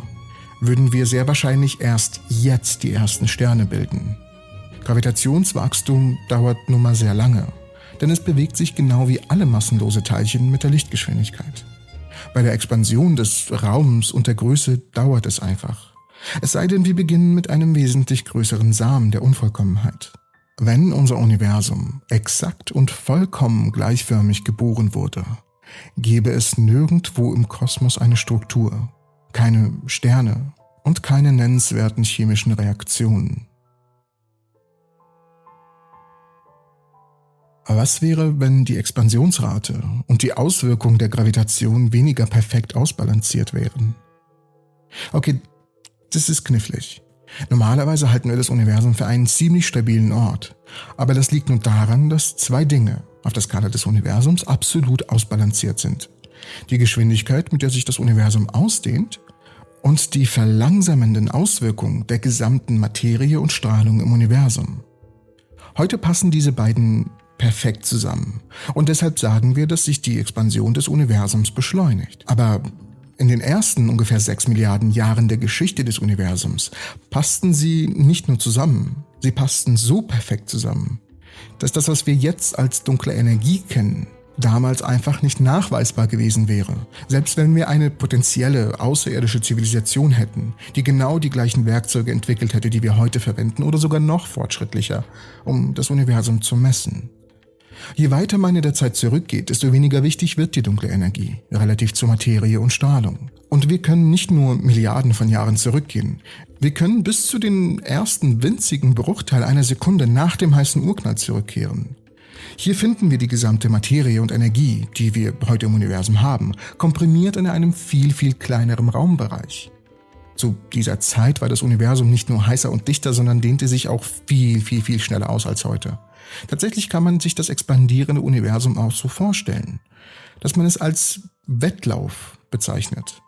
würden wir sehr wahrscheinlich erst jetzt die ersten Sterne bilden. Gravitationswachstum dauert nun mal sehr lange, denn es bewegt sich genau wie alle massenlose Teilchen mit der Lichtgeschwindigkeit. Bei der Expansion des Raums und der Größe dauert es einfach. Es sei denn, wir beginnen mit einem wesentlich größeren Samen der Unvollkommenheit. Wenn unser Universum exakt und vollkommen gleichförmig geboren wurde, gäbe es nirgendwo im Kosmos eine Struktur, keine Sterne und keine nennenswerten chemischen Reaktionen. Was wäre, wenn die Expansionsrate und die Auswirkungen der Gravitation weniger perfekt ausbalanciert wären? Okay, das ist knifflig. Normalerweise halten wir das Universum für einen ziemlich stabilen Ort, aber das liegt nur daran, dass zwei Dinge auf der Skala des Universums absolut ausbalanciert sind die Geschwindigkeit, mit der sich das Universum ausdehnt und die verlangsamenden Auswirkungen der gesamten Materie und Strahlung im Universum. Heute passen diese beiden perfekt zusammen und deshalb sagen wir, dass sich die Expansion des Universums beschleunigt. Aber in den ersten ungefähr sechs Milliarden Jahren der Geschichte des Universums passten sie nicht nur zusammen, sie passten so perfekt zusammen, dass das, was wir jetzt als dunkle Energie kennen, damals einfach nicht nachweisbar gewesen wäre. Selbst wenn wir eine potenzielle außerirdische Zivilisation hätten, die genau die gleichen Werkzeuge entwickelt hätte, die wir heute verwenden oder sogar noch fortschrittlicher, um das Universum zu messen. Je weiter man in der Zeit zurückgeht, desto weniger wichtig wird die dunkle Energie, relativ zur Materie und Strahlung. Und wir können nicht nur Milliarden von Jahren zurückgehen, wir können bis zu den ersten winzigen Bruchteil einer Sekunde nach dem heißen Urknall zurückkehren. Hier finden wir die gesamte Materie und Energie, die wir heute im Universum haben, komprimiert in einem viel, viel kleineren Raumbereich. Zu dieser Zeit war das Universum nicht nur heißer und dichter, sondern dehnte sich auch viel, viel, viel schneller aus als heute. Tatsächlich kann man sich das expandierende Universum auch so vorstellen, dass man es als Wettlauf bezeichnet.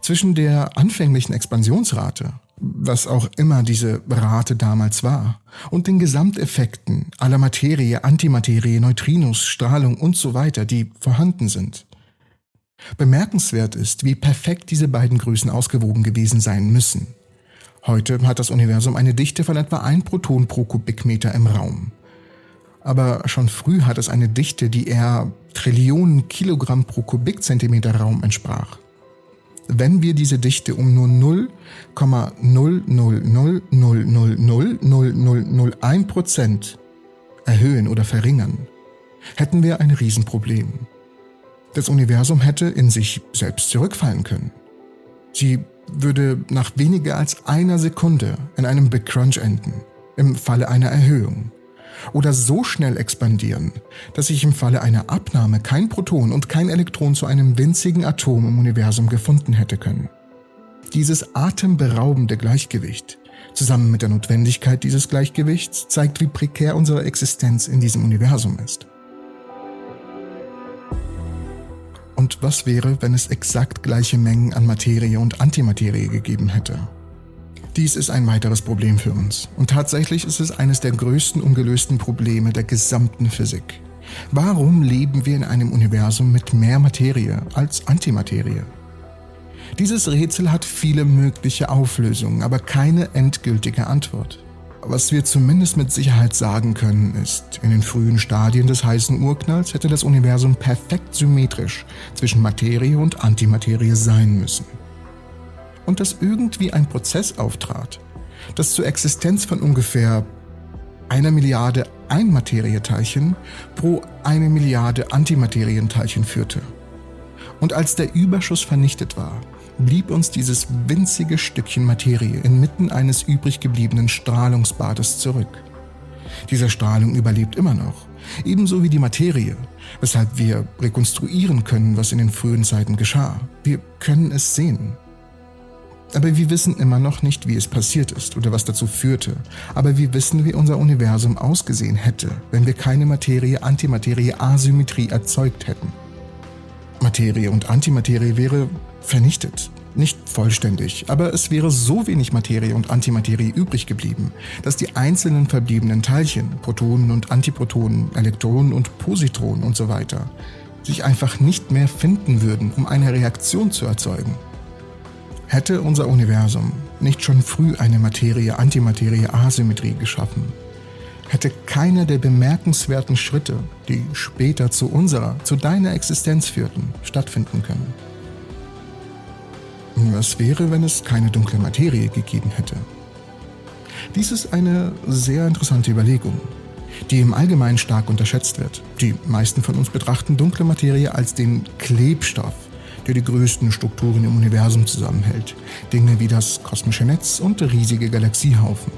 Zwischen der anfänglichen Expansionsrate, was auch immer diese Rate damals war, und den Gesamteffekten aller Materie, Antimaterie, Neutrinos, Strahlung und so weiter, die vorhanden sind. Bemerkenswert ist, wie perfekt diese beiden Größen ausgewogen gewesen sein müssen. Heute hat das Universum eine Dichte von etwa ein Proton pro Kubikmeter im Raum aber schon früh hat es eine Dichte, die eher Trillionen Kilogramm pro Kubikzentimeter Raum entsprach. Wenn wir diese Dichte um nur 0,000000001 Prozent erhöhen oder verringern, hätten wir ein Riesenproblem. Das Universum hätte in sich selbst zurückfallen können. Sie würde nach weniger als einer Sekunde in einem Big Crunch enden, im Falle einer Erhöhung oder so schnell expandieren, dass sich im Falle einer Abnahme kein Proton und kein Elektron zu einem winzigen Atom im Universum gefunden hätte können. Dieses atemberaubende Gleichgewicht, zusammen mit der Notwendigkeit dieses Gleichgewichts, zeigt, wie prekär unsere Existenz in diesem Universum ist. Und was wäre, wenn es exakt gleiche Mengen an Materie und Antimaterie gegeben hätte? Dies ist ein weiteres Problem für uns. Und tatsächlich ist es eines der größten ungelösten Probleme der gesamten Physik. Warum leben wir in einem Universum mit mehr Materie als Antimaterie? Dieses Rätsel hat viele mögliche Auflösungen, aber keine endgültige Antwort. Was wir zumindest mit Sicherheit sagen können, ist, in den frühen Stadien des heißen Urknalls hätte das Universum perfekt symmetrisch zwischen Materie und Antimaterie sein müssen und dass irgendwie ein Prozess auftrat, das zur Existenz von ungefähr einer Milliarde Einmaterieteilchen pro eine Milliarde Antimaterienteilchen führte. Und als der Überschuss vernichtet war, blieb uns dieses winzige Stückchen Materie inmitten eines übrig gebliebenen Strahlungsbades zurück. Diese Strahlung überlebt immer noch, ebenso wie die Materie, weshalb wir rekonstruieren können, was in den frühen Zeiten geschah. Wir können es sehen. Aber wir wissen immer noch nicht, wie es passiert ist oder was dazu führte. Aber wir wissen, wie unser Universum ausgesehen hätte, wenn wir keine Materie-Antimaterie-Asymmetrie erzeugt hätten. Materie und Antimaterie wäre vernichtet. Nicht vollständig, aber es wäre so wenig Materie und Antimaterie übrig geblieben, dass die einzelnen verbliebenen Teilchen, Protonen und Antiprotonen, Elektronen und Positronen und so weiter, sich einfach nicht mehr finden würden, um eine Reaktion zu erzeugen. Hätte unser Universum nicht schon früh eine Materie-Antimaterie-Asymmetrie geschaffen, hätte keiner der bemerkenswerten Schritte, die später zu unserer, zu deiner Existenz führten, stattfinden können. Was wäre, wenn es keine dunkle Materie gegeben hätte? Dies ist eine sehr interessante Überlegung, die im Allgemeinen stark unterschätzt wird. Die meisten von uns betrachten dunkle Materie als den Klebstoff, der die größten Strukturen im Universum zusammenhält. Dinge wie das kosmische Netz und riesige Galaxiehaufen.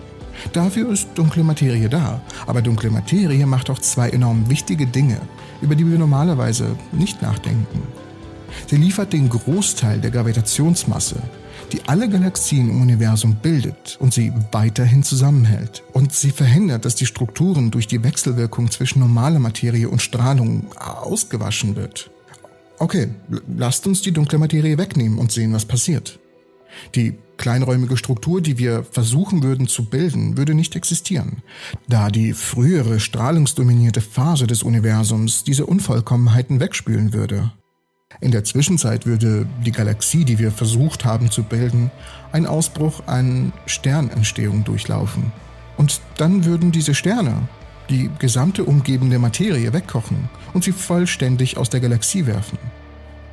Dafür ist dunkle Materie da, aber dunkle Materie macht auch zwei enorm wichtige Dinge, über die wir normalerweise nicht nachdenken. Sie liefert den Großteil der Gravitationsmasse, die alle Galaxien im Universum bildet und sie weiterhin zusammenhält. Und sie verhindert, dass die Strukturen durch die Wechselwirkung zwischen normaler Materie und Strahlung ausgewaschen wird. Okay, lasst uns die dunkle Materie wegnehmen und sehen, was passiert. Die kleinräumige Struktur, die wir versuchen würden zu bilden, würde nicht existieren, da die frühere strahlungsdominierte Phase des Universums diese Unvollkommenheiten wegspülen würde. In der Zwischenzeit würde die Galaxie, die wir versucht haben zu bilden, ein Ausbruch an Sternentstehung durchlaufen. Und dann würden diese Sterne die gesamte umgebende Materie wegkochen und sie vollständig aus der Galaxie werfen.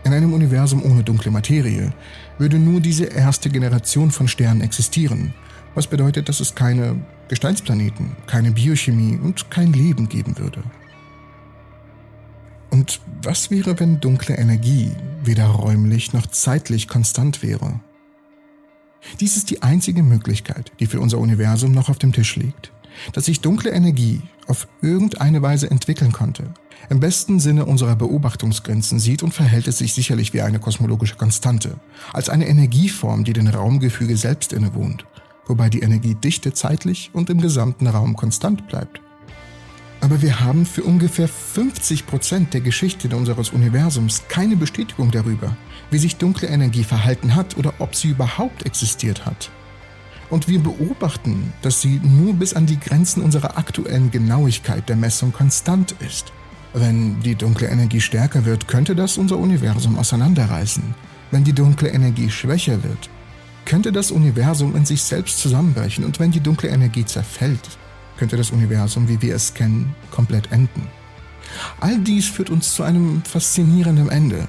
In einem Universum ohne dunkle Materie würde nur diese erste Generation von Sternen existieren, was bedeutet, dass es keine Gesteinsplaneten, keine Biochemie und kein Leben geben würde. Und was wäre, wenn dunkle Energie weder räumlich noch zeitlich konstant wäre? Dies ist die einzige Möglichkeit, die für unser Universum noch auf dem Tisch liegt, dass sich dunkle Energie auf irgendeine Weise entwickeln konnte. Im besten Sinne unserer Beobachtungsgrenzen sieht und verhält es sich sicherlich wie eine kosmologische Konstante, als eine Energieform, die den Raumgefüge selbst innewohnt, wobei die Energiedichte zeitlich und im gesamten Raum konstant bleibt. Aber wir haben für ungefähr 50 Prozent der Geschichte unseres Universums keine Bestätigung darüber, wie sich dunkle Energie verhalten hat oder ob sie überhaupt existiert hat. Und wir beobachten, dass sie nur bis an die Grenzen unserer aktuellen Genauigkeit der Messung konstant ist. Wenn die dunkle Energie stärker wird, könnte das unser Universum auseinanderreißen. Wenn die dunkle Energie schwächer wird, könnte das Universum in sich selbst zusammenbrechen. Und wenn die dunkle Energie zerfällt, könnte das Universum, wie wir es kennen, komplett enden. All dies führt uns zu einem faszinierenden Ende.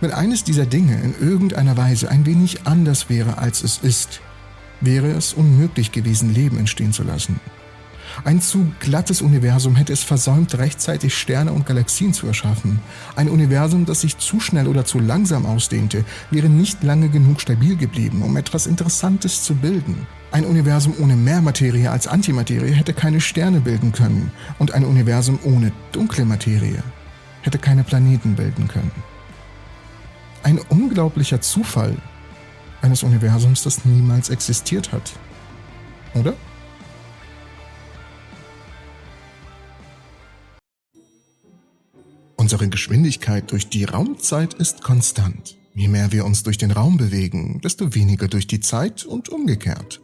Wenn eines dieser Dinge in irgendeiner Weise ein wenig anders wäre, als es ist, wäre es unmöglich gewesen, Leben entstehen zu lassen. Ein zu glattes Universum hätte es versäumt, rechtzeitig Sterne und Galaxien zu erschaffen. Ein Universum, das sich zu schnell oder zu langsam ausdehnte, wäre nicht lange genug stabil geblieben, um etwas Interessantes zu bilden. Ein Universum ohne mehr Materie als Antimaterie hätte keine Sterne bilden können und ein Universum ohne dunkle Materie hätte keine Planeten bilden können. Ein unglaublicher Zufall eines Universums, das niemals existiert hat. Oder? Unsere Geschwindigkeit durch die Raumzeit ist konstant. Je mehr wir uns durch den Raum bewegen, desto weniger durch die Zeit und umgekehrt.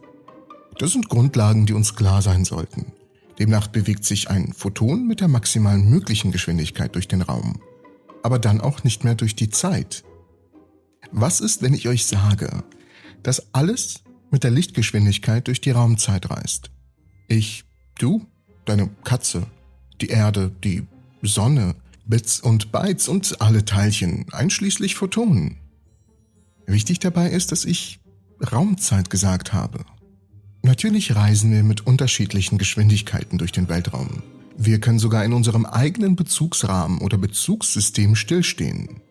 Das sind Grundlagen, die uns klar sein sollten. Demnach bewegt sich ein Photon mit der maximalen möglichen Geschwindigkeit durch den Raum, aber dann auch nicht mehr durch die Zeit. Was ist, wenn ich euch sage, dass alles mit der Lichtgeschwindigkeit durch die Raumzeit reist? Ich, du, deine Katze, die Erde, die Sonne, Bits und Bytes und alle Teilchen, einschließlich Photonen. Wichtig dabei ist, dass ich Raumzeit gesagt habe. Natürlich reisen wir mit unterschiedlichen Geschwindigkeiten durch den Weltraum. Wir können sogar in unserem eigenen Bezugsrahmen oder Bezugssystem stillstehen.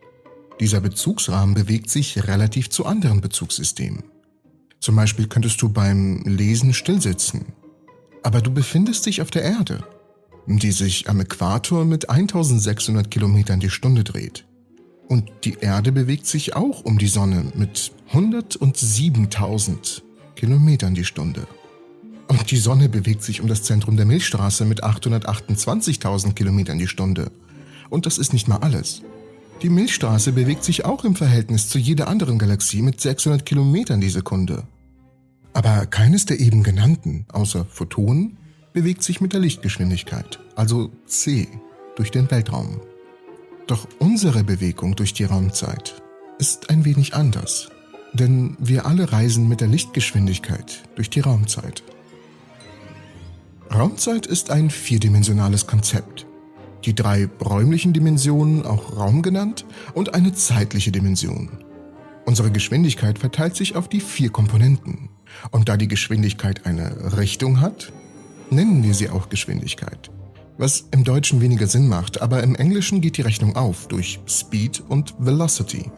Dieser Bezugsrahmen bewegt sich relativ zu anderen Bezugssystemen. Zum Beispiel könntest du beim Lesen stillsitzen. Aber du befindest dich auf der Erde, die sich am Äquator mit 1600 Kilometern die Stunde dreht. Und die Erde bewegt sich auch um die Sonne mit 107.000 Kilometern die Stunde. Und die Sonne bewegt sich um das Zentrum der Milchstraße mit 828.000 Kilometern die Stunde. Und das ist nicht mal alles. Die Milchstraße bewegt sich auch im Verhältnis zu jeder anderen Galaxie mit 600 Kilometern die Sekunde. Aber keines der eben genannten, außer Photonen, bewegt sich mit der Lichtgeschwindigkeit, also c, durch den Weltraum. Doch unsere Bewegung durch die Raumzeit ist ein wenig anders. Denn wir alle reisen mit der Lichtgeschwindigkeit durch die Raumzeit. Raumzeit ist ein vierdimensionales Konzept. Die drei räumlichen Dimensionen, auch Raum genannt, und eine zeitliche Dimension. Unsere Geschwindigkeit verteilt sich auf die vier Komponenten. Und da die Geschwindigkeit eine Richtung hat, nennen wir sie auch Geschwindigkeit. Was im Deutschen weniger Sinn macht, aber im Englischen geht die Rechnung auf durch Speed und Velocity.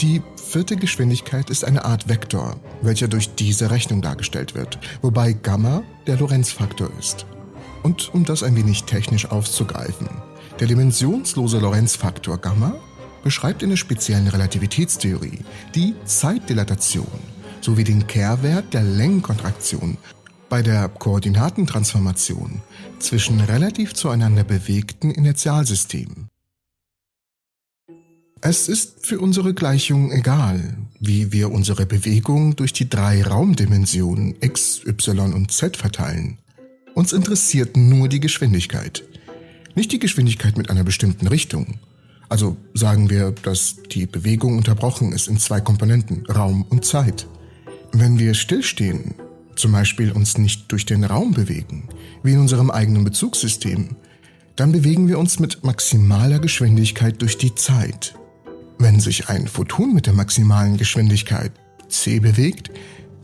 Die vierte Geschwindigkeit ist eine Art Vektor, welcher durch diese Rechnung dargestellt wird, wobei Gamma der Lorenzfaktor ist. Und um das ein wenig technisch aufzugreifen, der dimensionslose Lorenzfaktor Gamma beschreibt in der speziellen Relativitätstheorie die Zeitdilatation sowie den Kehrwert der Längenkontraktion bei der Koordinatentransformation zwischen relativ zueinander bewegten Inertialsystemen. Es ist für unsere Gleichung egal, wie wir unsere Bewegung durch die drei Raumdimensionen x, y und z verteilen. Uns interessiert nur die Geschwindigkeit. Nicht die Geschwindigkeit mit einer bestimmten Richtung. Also sagen wir, dass die Bewegung unterbrochen ist in zwei Komponenten, Raum und Zeit. Wenn wir stillstehen, zum Beispiel uns nicht durch den Raum bewegen, wie in unserem eigenen Bezugssystem, dann bewegen wir uns mit maximaler Geschwindigkeit durch die Zeit. Wenn sich ein Photon mit der maximalen Geschwindigkeit c bewegt,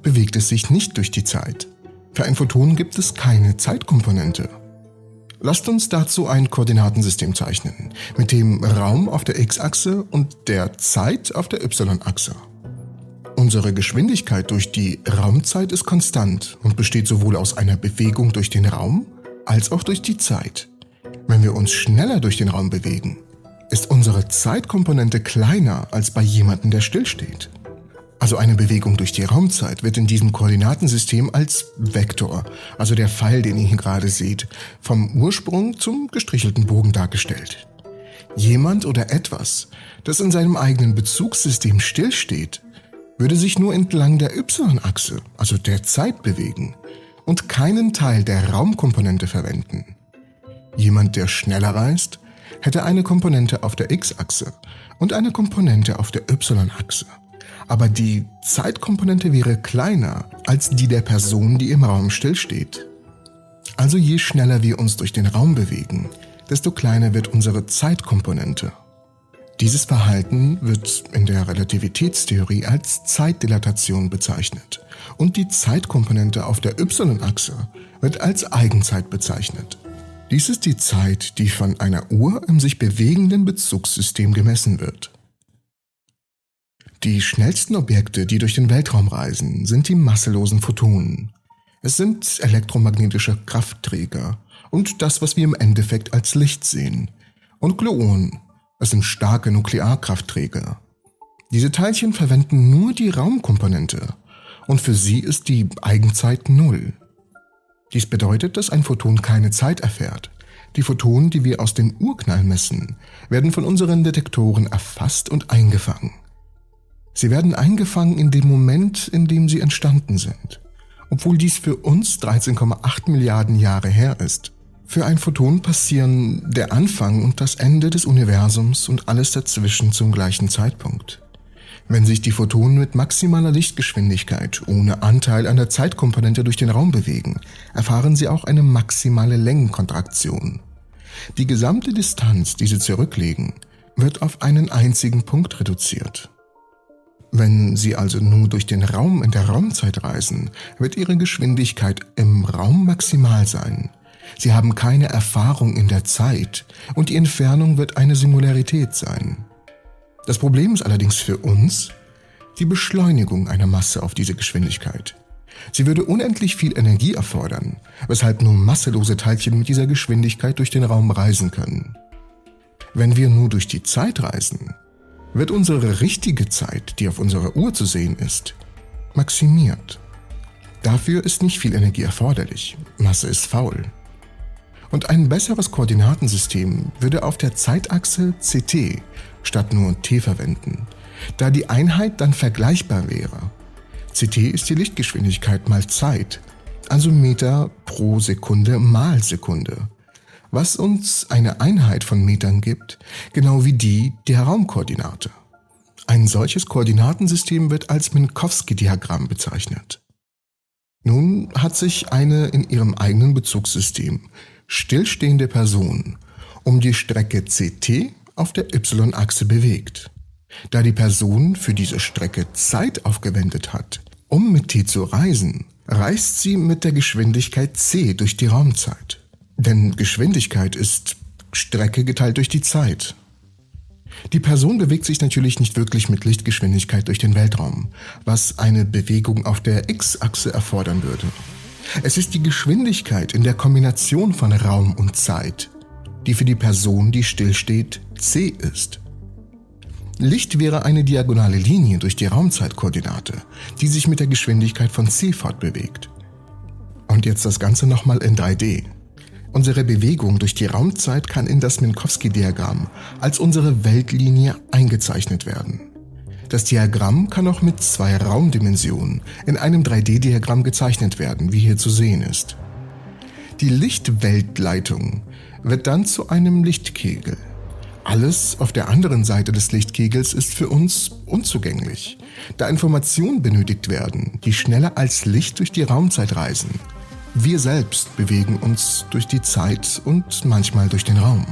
bewegt es sich nicht durch die Zeit. Für ein Photon gibt es keine Zeitkomponente. Lasst uns dazu ein Koordinatensystem zeichnen, mit dem Raum auf der x-Achse und der Zeit auf der y-Achse. Unsere Geschwindigkeit durch die Raumzeit ist konstant und besteht sowohl aus einer Bewegung durch den Raum als auch durch die Zeit. Wenn wir uns schneller durch den Raum bewegen, ist unsere Zeitkomponente kleiner als bei jemandem, der stillsteht. Also eine Bewegung durch die Raumzeit wird in diesem Koordinatensystem als Vektor, also der Pfeil, den ihr hier gerade seht, vom Ursprung zum gestrichelten Bogen dargestellt. Jemand oder etwas, das in seinem eigenen Bezugssystem stillsteht, würde sich nur entlang der y-Achse, also der Zeit, bewegen und keinen Teil der Raumkomponente verwenden. Jemand, der schneller reist, hätte eine Komponente auf der x-Achse und eine Komponente auf der y-Achse aber die Zeitkomponente wäre kleiner als die der Person, die im Raum stillsteht. Also je schneller wir uns durch den Raum bewegen, desto kleiner wird unsere Zeitkomponente. Dieses Verhalten wird in der Relativitätstheorie als Zeitdilatation bezeichnet und die Zeitkomponente auf der y-Achse wird als Eigenzeit bezeichnet. Dies ist die Zeit, die von einer Uhr im sich bewegenden Bezugssystem gemessen wird. Die schnellsten Objekte, die durch den Weltraum reisen, sind die masselosen Photonen. Es sind elektromagnetische Kraftträger und das, was wir im Endeffekt als Licht sehen. Und Gluonen. Es sind starke Nuklearkraftträger. Diese Teilchen verwenden nur die Raumkomponente und für sie ist die Eigenzeit Null. Dies bedeutet, dass ein Photon keine Zeit erfährt. Die Photonen, die wir aus dem Urknall messen, werden von unseren Detektoren erfasst und eingefangen. Sie werden eingefangen in dem Moment, in dem sie entstanden sind. Obwohl dies für uns 13,8 Milliarden Jahre her ist. Für ein Photon passieren der Anfang und das Ende des Universums und alles dazwischen zum gleichen Zeitpunkt. Wenn sich die Photonen mit maximaler Lichtgeschwindigkeit ohne Anteil an der Zeitkomponente durch den Raum bewegen, erfahren sie auch eine maximale Längenkontraktion. Die gesamte Distanz, die sie zurücklegen, wird auf einen einzigen Punkt reduziert. Wenn Sie also nur durch den Raum in der Raumzeit reisen, wird Ihre Geschwindigkeit im Raum maximal sein. Sie haben keine Erfahrung in der Zeit und die Entfernung wird eine Singularität sein. Das Problem ist allerdings für uns die Beschleunigung einer Masse auf diese Geschwindigkeit. Sie würde unendlich viel Energie erfordern, weshalb nur masselose Teilchen mit dieser Geschwindigkeit durch den Raum reisen können. Wenn wir nur durch die Zeit reisen, wird unsere richtige Zeit, die auf unserer Uhr zu sehen ist, maximiert. Dafür ist nicht viel Energie erforderlich. Masse ist faul. Und ein besseres Koordinatensystem würde auf der Zeitachse CT statt nur T verwenden, da die Einheit dann vergleichbar wäre. CT ist die Lichtgeschwindigkeit mal Zeit, also Meter pro Sekunde mal Sekunde was uns eine Einheit von Metern gibt, genau wie die der Raumkoordinate. Ein solches Koordinatensystem wird als Minkowski-Diagramm bezeichnet. Nun hat sich eine in ihrem eigenen Bezugssystem stillstehende Person um die Strecke CT auf der y-Achse bewegt. Da die Person für diese Strecke Zeit aufgewendet hat, um mit t zu reisen, reist sie mit der Geschwindigkeit c durch die Raumzeit. Denn Geschwindigkeit ist Strecke geteilt durch die Zeit. Die Person bewegt sich natürlich nicht wirklich mit Lichtgeschwindigkeit durch den Weltraum, was eine Bewegung auf der x-Achse erfordern würde. Es ist die Geschwindigkeit in der Kombination von Raum und Zeit, die für die Person, die stillsteht, c ist. Licht wäre eine diagonale Linie durch die Raumzeitkoordinate, die sich mit der Geschwindigkeit von c fortbewegt. Und jetzt das Ganze nochmal in 3D. Unsere Bewegung durch die Raumzeit kann in das Minkowski-Diagramm als unsere Weltlinie eingezeichnet werden. Das Diagramm kann auch mit zwei Raumdimensionen in einem 3D-Diagramm gezeichnet werden, wie hier zu sehen ist. Die Lichtweltleitung wird dann zu einem Lichtkegel. alles auf der anderen Seite des Lichtkegels ist für uns unzugänglich, da Informationen benötigt werden, die schneller als Licht durch die Raumzeit reisen. Wir selbst bewegen uns durch die Zeit und manchmal durch den Raum.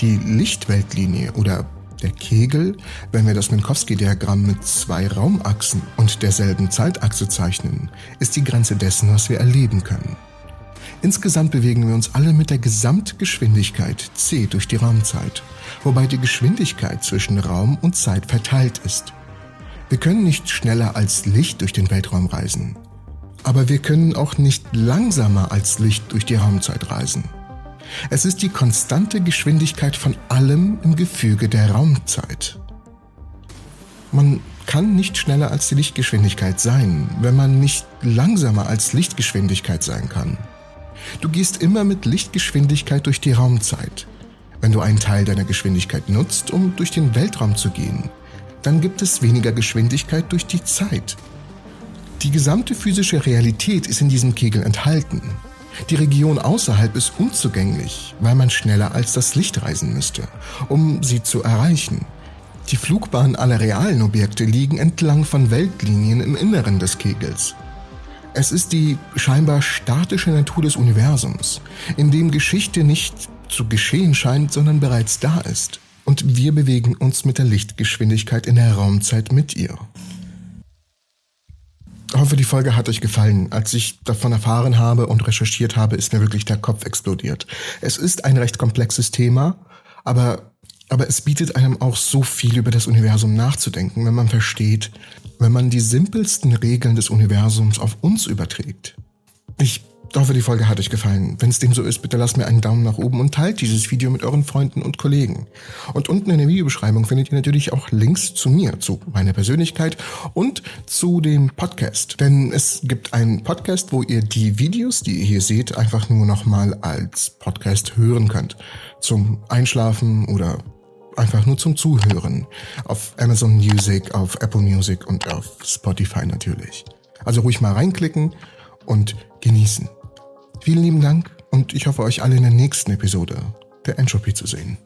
Die Lichtweltlinie oder der Kegel, wenn wir das Minkowski-Diagramm mit zwei Raumachsen und derselben Zeitachse zeichnen, ist die Grenze dessen, was wir erleben können. Insgesamt bewegen wir uns alle mit der Gesamtgeschwindigkeit c durch die Raumzeit, wobei die Geschwindigkeit zwischen Raum und Zeit verteilt ist. Wir können nicht schneller als Licht durch den Weltraum reisen, aber wir können auch nicht langsamer als Licht durch die Raumzeit reisen. Es ist die konstante Geschwindigkeit von allem im Gefüge der Raumzeit. Man kann nicht schneller als die Lichtgeschwindigkeit sein, wenn man nicht langsamer als Lichtgeschwindigkeit sein kann. Du gehst immer mit Lichtgeschwindigkeit durch die Raumzeit. Wenn du einen Teil deiner Geschwindigkeit nutzt, um durch den Weltraum zu gehen, dann gibt es weniger Geschwindigkeit durch die Zeit. Die gesamte physische Realität ist in diesem Kegel enthalten. Die Region außerhalb ist unzugänglich, weil man schneller als das Licht reisen müsste, um sie zu erreichen. Die Flugbahnen aller realen Objekte liegen entlang von Weltlinien im Inneren des Kegels. Es ist die scheinbar statische Natur des Universums, in dem Geschichte nicht zu geschehen scheint, sondern bereits da ist. Und wir bewegen uns mit der Lichtgeschwindigkeit in der Raumzeit mit ihr. Ich hoffe, die Folge hat euch gefallen. Als ich davon erfahren habe und recherchiert habe, ist mir wirklich der Kopf explodiert. Es ist ein recht komplexes Thema, aber aber es bietet einem auch so viel über das Universum nachzudenken, wenn man versteht, wenn man die simpelsten Regeln des Universums auf uns überträgt. Ich hoffe, die Folge hat euch gefallen. Wenn es dem so ist, bitte lasst mir einen Daumen nach oben und teilt dieses Video mit euren Freunden und Kollegen. Und unten in der Videobeschreibung findet ihr natürlich auch Links zu mir, zu meiner Persönlichkeit und zu dem Podcast. Denn es gibt einen Podcast, wo ihr die Videos, die ihr hier seht, einfach nur nochmal als Podcast hören könnt. Zum Einschlafen oder einfach nur zum Zuhören. Auf Amazon Music, auf Apple Music und auf Spotify natürlich. Also ruhig mal reinklicken und genießen. Vielen lieben Dank und ich hoffe euch alle in der nächsten Episode der Entropy zu sehen.